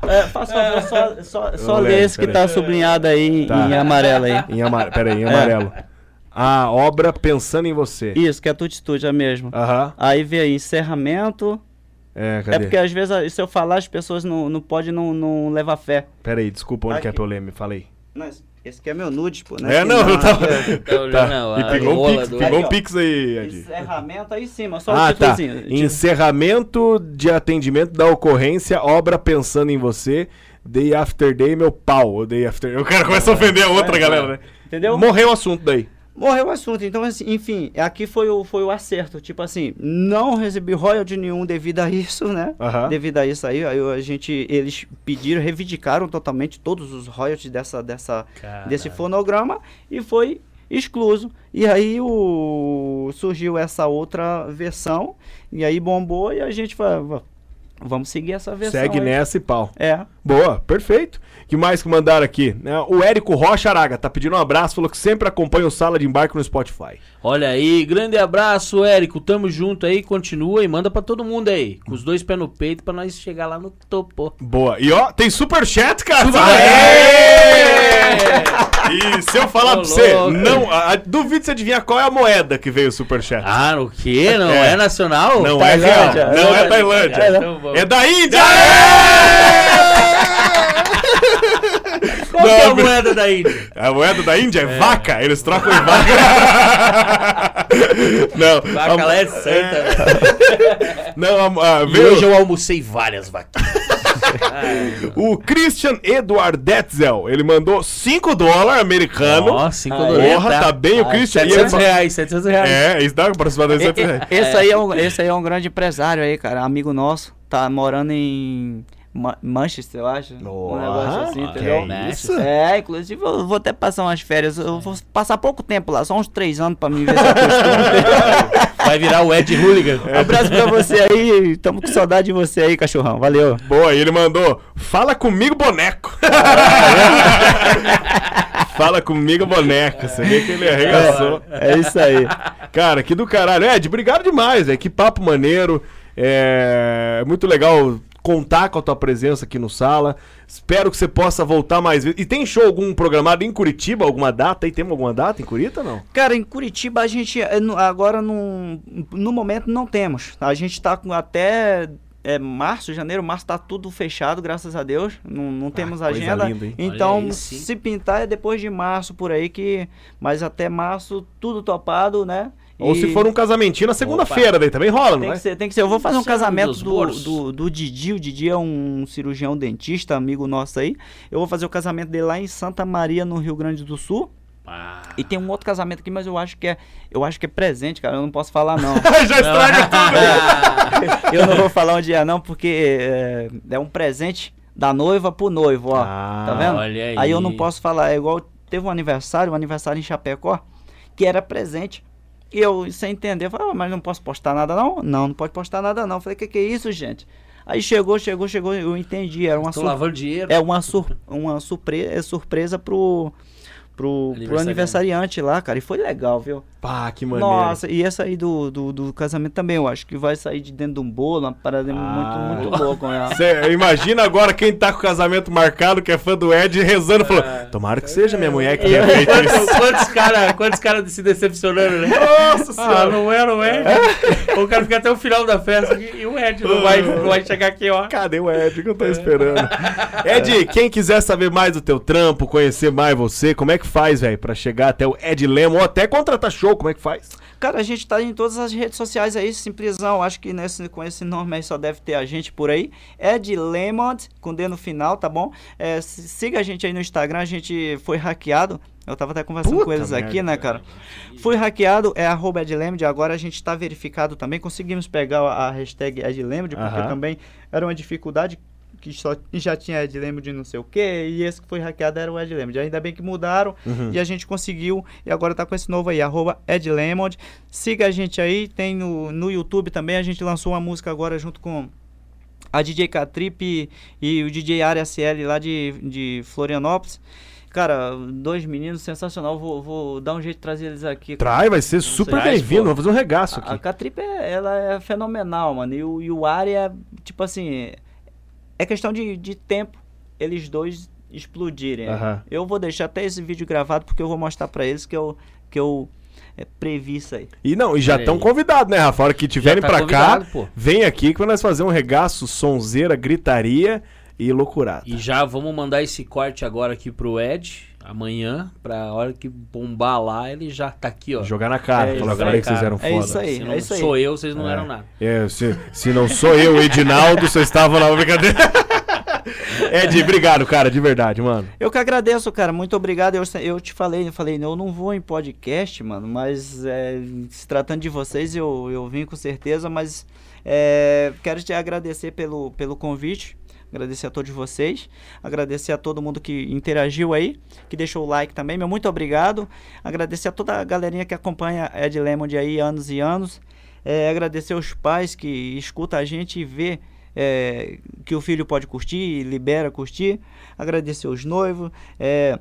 É, faça favor, só, só, só lê esse que tá sublinhado aí Tá. em amarelo aí. em amar... Pera aí, em amarelo. A obra Pensando em Você. Isso, que é tutitude, é mesmo. Aham. Aí vê aí, encerramento. É, cadê? É porque às vezes se eu falar, as pessoas não, não podem não, não levar fé. Pera aí, desculpa onde Aqui. que é pra eu ler, me falei. Não, esse- esse aqui é meu nude, pô. É, não, eu tava. Tá não, E pegou um pix, do- pegou um pix aí, Ed. Encerramento aí em cima, só Ah, o tá. Tipo, Encerramento de atendimento da ocorrência, obra pensando em você. Day after day, meu pau. O day after. O cara começa a ofender a outra É, galera, né? Entendeu? Morreu o assunto daí. Morreu o assunto. Então, assim, enfim, aqui foi o, foi o acerto. Tipo assim, não recebi royalty nenhum devido a isso, né? Aham. Devido a isso aí, aí a gente, eles pediram, reivindicaram totalmente todos os royalties dessa, dessa, desse fonograma e foi excluso. E aí o, surgiu essa outra versão e aí bombou e a gente falou, vamos seguir essa versão. Segue aí. nessa e pau. É. Boa, perfeito. que mais que mandaram aqui? É, O Érico Rocha Araga tá pedindo um abraço, falou que sempre acompanha o Sala de Embarque no Spotify. Olha aí, grande abraço, Érico. Tamo junto aí, continua e manda pra todo mundo aí. Com os dois pés no peito pra nós chegar lá no topo. Boa. E ó, tem superchat, cara. Aê! E se eu falar Ô, pra você, louco. não, a, a- duvido você adivinhar qual é a moeda que veio o superchat. Ah, o quê? Não É. é, nacional? não Tailândia. é real, não é É, Tailândia. então vamos. É da Índia! Qual que é a moeda da Índia? A moeda da Índia é, vaca, eles trocam em vaca. *laughs* não, Vaca a- lá é santa. *laughs* Não, a- a- E veio hoje eu almocei várias vaquinhas. *laughs* o Christian Eduard Detzel, ele mandou 5 dólares americano. Nossa, 5 Ah, dólares. Porra, tá bem o Ah, Christian. E ele 700 fa- reais, 700 reais. É, isso dá aproximadamente 700 reais. Esse, aí é um, esse aí é um grande empresário aí, cara. Amigo nosso. Tá morando em Ma- Manchester, eu acho. um negócio assim, entendeu? é isso? É, inclusive eu vou até passar umas férias. Eu vou passar pouco tempo lá, só uns três anos pra me ver. *laughs* Vai virar o Ed Hooligan. Abraço pra você aí. Tamo com saudade de você aí, cachorrão. Valeu. Boa, e ele mandou: Fala comigo, boneco. *laughs* Fala comigo, boneco. Você vê que ele arregaçou. É isso aí. Cara, que do caralho. Ed, obrigado demais, velho. Que papo maneiro. É muito legal contar com a tua presença aqui no sala. Espero que você possa voltar mais vezes. E tem show algum programado em Curitiba? Alguma data? aí? tem alguma data em Curitiba ou não? Cara, em Curitiba a gente eh, no- agora não, no momento não temos. A gente tá com até é, março, janeiro, março tá tudo fechado, graças a Deus. Não, não temos coisa agenda. linda? Então, aí, se pintar é depois de março por aí que, mas até março tudo topado, né? Ou E se for um casamentinho na segunda-feira, daí também rola, não tem é? que ser, tem que ser. Eu vou fazer um casamento do, do, do Didi. O Didi é um cirurgião dentista, amigo nosso aí. Eu vou fazer o casamento dele lá em Santa Maria, no Rio Grande do Sul. Ah, E tem um outro casamento aqui, mas eu acho que é, eu acho que é presente, cara. Eu não posso falar não. *laughs* Já estraga tudo. *laughs* eu não vou falar onde é não, porque é, é um presente da noiva pro noivo, ó. Ah, tá vendo? olha aí. eu não posso falar. É igual teve um aniversário, um aniversário em Chapecó, que era presente. E eu, sem entender, falei, "Ah, mas não posso postar nada não? Não, não pode postar nada não. Falei, que que é isso, gente? Aí chegou, chegou, chegou, eu entendi, era uma, Tô sur- lavando dinheiro. é uma, sur- uma surpre- surpresa pro, pro, pro Aniversariante. aniversariante lá, cara, e foi legal, viu? Pá, que maneiro. Nossa, e essa aí do, do, do casamento também, eu acho que vai sair de dentro de um bolo, uma parada Ah. muito, muito louca, né? Cê, imagina agora quem tá com o casamento marcado, que é fã do Ed, rezando, falou: Tomara que seja minha mulher que tenha feito isso. Quantos, caras quantos cara se decepcionando, né? Nossa Ah, não é, não é. O cara fica até o final da festa e o Ed não vai, *laughs* não vai chegar aqui, ó. Cadê o Ed que eu tô esperando? Ed, quem quiser saber mais do teu trampo, conhecer mais você, como é que faz, velho, pra chegar até o Ed Lemon ou até contratar show, como é que faz? Cara, a gente tá em todas as redes sociais aí, simplesão. Acho que nesse, com esse nome aí só deve ter a gente por aí. Ed Lemond, com D no final, tá bom? É, si- siga a gente aí no Instagram, a gente foi hackeado. Eu tava até conversando Puta com eles aqui, merda, né, cara? Fui hackeado, é arroba Edlemd, agora a gente tá verificado também. Conseguimos pegar a hashtag Edlemd, porque Aham. também era uma dificuldade que só já tinha Edlemd de não sei o que, e esse que foi hackeado era o Edlemd. Ainda bem que mudaram Uhum. e a gente conseguiu, e agora tá com esse novo aí, arroba Edlemond. Siga a gente aí, tem no, no YouTube também, a gente lançou uma música agora junto com a DJ Catrip e, o DJ Área CL lá de, de Florianópolis. Cara, dois meninos sensacional, vou, vou dar um jeito de trazer eles aqui. Trai, vai ser super Traz, bem-vindo, vamos fazer um regaço A, a aqui. Catrip, é, ela é fenomenal, mano. E o, e o Área, tipo assim, é questão de, de tempo eles dois explodirem. Aham. Eu vou deixar até esse vídeo gravado porque eu vou mostrar pra eles que eu, que eu é, previ isso aí. E não, e já estão convidados, né, Rafa? A hora que tiverem tá pra cá, pô. vem aqui que nós fazer um regaço, sonzeira, gritaria e loucurada. E já vamos mandar esse corte agora aqui pro Ed, amanhã, pra hora que bombar lá, ele já tá aqui, ó. Jogar na cara, É falar isso agora aí, que vocês eram É foda. isso aí. Se não é isso aí. sou eu, vocês não É. eram nada. É, se, se não sou eu, Edinaldo, vocês estavam na brincadeira. *laughs* Ed, obrigado, cara, de verdade, mano. Eu que agradeço, cara. Muito obrigado. Eu, eu te falei, eu falei, eu não vou em podcast, mano, mas é, se tratando de vocês, eu, eu vim com certeza, mas é, quero te agradecer pelo, pelo convite. Agradecer a todos vocês, agradecer a todo mundo que interagiu aí, que deixou o like também, meu muito obrigado. Agradecer a toda a galerinha que acompanha Ed Lemond aí anos e anos. É, agradecer os pais que escutam a gente e vê é, que o filho pode curtir, libera curtir. Agradecer os noivos, é,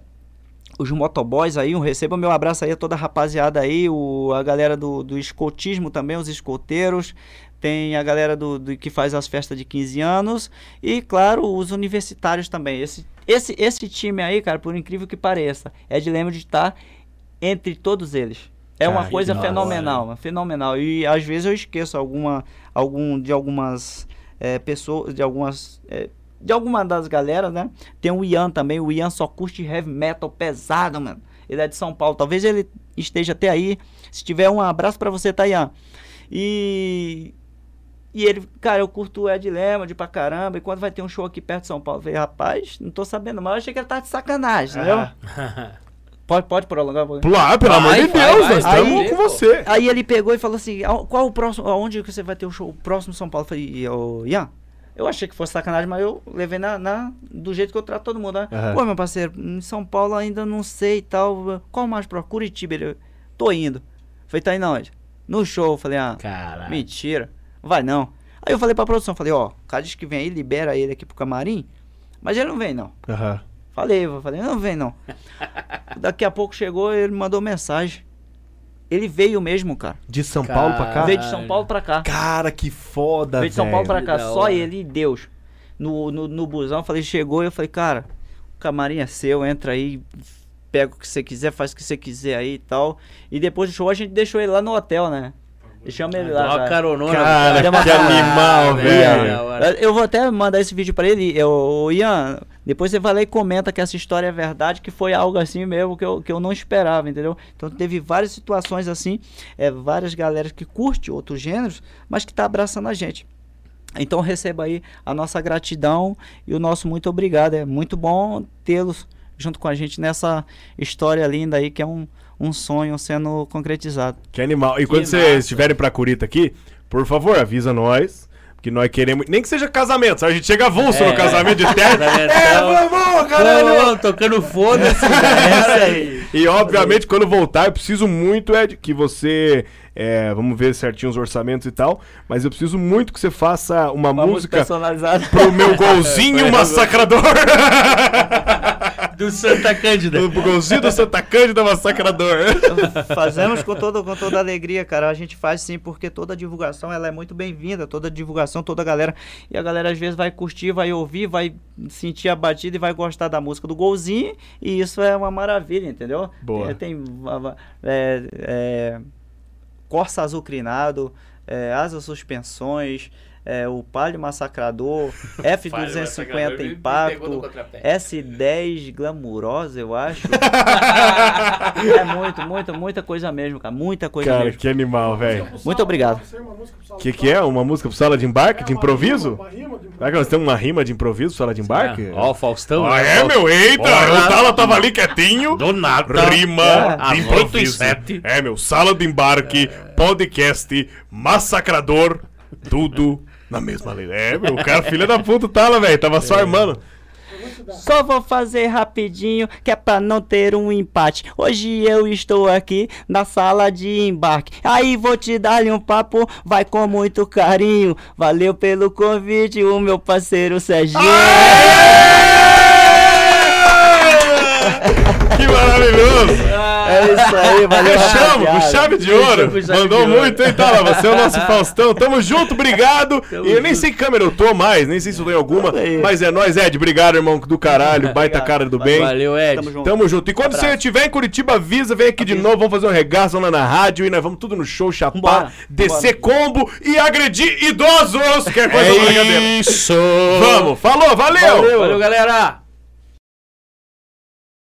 os motoboys aí, um receba meu abraço aí a toda a rapaziada aí, o, a galera do, do escotismo também, os escoteiros, tem a galera do, do que faz as festas de 15 anos e, claro, os universitários também. Esse, esse, esse time aí, cara, por incrível que pareça, é de lembro de estar entre todos eles. É uma Cara, coisa fenomenal, mano, fenomenal. E às vezes eu esqueço alguma, algum de algumas é, pessoas, de algumas é, de alguma das galeras, né? Tem o Ian também. O Ian só curte heavy metal pesado, mano. Ele é de São Paulo. Talvez ele esteja até aí. Se tiver um abraço pra você, tá, Ian? E e ele, cara, eu curto o Ed Lemond pra caramba. E quando vai ter um show aqui perto de São Paulo? Eu falei, rapaz, não tô sabendo, mas eu achei que ele tava de sacanagem, entendeu? *laughs* Pode, pode prolongar? pode? Ah, pelo amor de Deus, vai, nós vai, estamos vai, com você. Aí ele pegou e falou assim: "Ao- qual o próximo, aonde que você vai ter o show? O próximo São Paulo? Eu falei, ô, Ian, eu achei que fosse sacanagem, mas eu levei na, na- do jeito que eu trato todo mundo, né? Aham. Pô, meu parceiro, em São Paulo ainda não sei e tal. Qual mais pro Curitiba? Ele, tô indo. Falei, tá indo onde? No show. Falei, ah, Caralho. mentira, vai não. Aí eu falei pra produção, falei, ó, o cara diz que vem aí, libera ele aqui pro camarim, mas ele não vem não. Aham. Falei, falei, não vem não. *laughs* Daqui a pouco chegou, ele mandou mensagem. Ele veio mesmo, cara. De São Paulo pra cá? Veio de São Paulo pra cá. Cara, que foda, Veio de São velho. Paulo pra cá, só ele e Deus. No, no, no busão, eu falei, chegou, eu falei, cara, o camarim é seu, entra aí, pega o que você quiser, faz o que você quiser aí e tal. E depois do show a gente deixou ele lá no hotel, né? Deixamos ele Dá lá. uma cara. caronona. Cara, uma que carona. animal, velho. Eu vou até mandar esse vídeo pra ele. Eu, Ian, depois você vai lá e comenta que essa história é verdade, que foi algo assim mesmo que eu, que eu não esperava, entendeu? Então teve várias situações assim, é, várias galeras que curte outros gêneros, mas que tá abraçando a gente. Então receba aí a nossa gratidão e o nosso muito obrigado. É muito bom tê-los junto com a gente nessa história linda aí que é um, um sonho sendo concretizado. Que animal. E quando vocês estiverem pra Curita aqui, por favor, avisa nós. Que nós queremos. Nem que seja casamento, sabe? A gente chega avulso É. no casamento de *laughs* terra. é, Casamentão. vamos, caralho! Ô, tocando foda-se, *laughs* cara. É aí. E obviamente, quando voltar, eu preciso muito, Ed, que você É, vamos ver certinho os orçamentos e tal. Mas eu preciso muito que você faça uma, Uma música música personalizada. pro meu *laughs* golzinho massacrador. Do Santa Cândida. pro golzinho do Santa Cândida massacrador. Fazemos com, todo, com toda alegria, cara. A gente faz sim, porque toda divulgação ela é muito bem-vinda. Toda divulgação, toda a galera. E a galera às vezes vai curtir, vai ouvir, vai sentir a batida e vai gostar da música do golzinho. E isso é uma maravilha, entendeu? Boa. É, tem é, é, Corsa Azucrinado, é, Asas Suspensões. É, o Palio Massacrador, *laughs* F250 Impacto, S10 Glamurosa, eu acho. *laughs* é muito, muito, muita coisa mesmo, cara. Muita coisa Cara, mesmo. que animal, velho. Muito obrigado. O que, que é? Uma música pro sala de embarque, de improviso? Será que nós temos uma rima de improviso pro sala de embarque? Ó, o Faustão. Ah, né? é, meu? Eita! O Tala tava ali quietinho. Do nada. Rima É, de improviso. É, meu. Sala de embarque, podcast, massacrador, tudo na mesma lei. É, meu. O cara, filha da puta, Tala, velho. Tava só armando. Só vou fazer rapidinho, que é pra não ter um empate. Hoje eu estou aqui na sala de embarque. Aí vou te dar um papo, vai com muito carinho. Valeu pelo convite, o meu parceiro Serginho. *laughs* Que maravilhoso! É isso aí, valeu. Fechamos com chave de ouro. Mandou de ouro. muito, hein, Tala? Você é o nosso Faustão. Tamo junto, obrigado. e eu nem sei que câmera eu tô mais, nem sei se eu tô em alguma. Mas é nóis, Ed. Obrigado, irmão do caralho. *laughs* Baita cara do bem. Valeu, Ed. Tamo junto. Tamo junto. E quando você estiver em Curitiba, avisa, vem aqui de novo, vamos fazer um regaço lá na rádio e nós vamos tudo no show, chapar, descer combo e agredir idosos. Que é coisa É isso. Vamos, falou, valeu. Valeu, galera.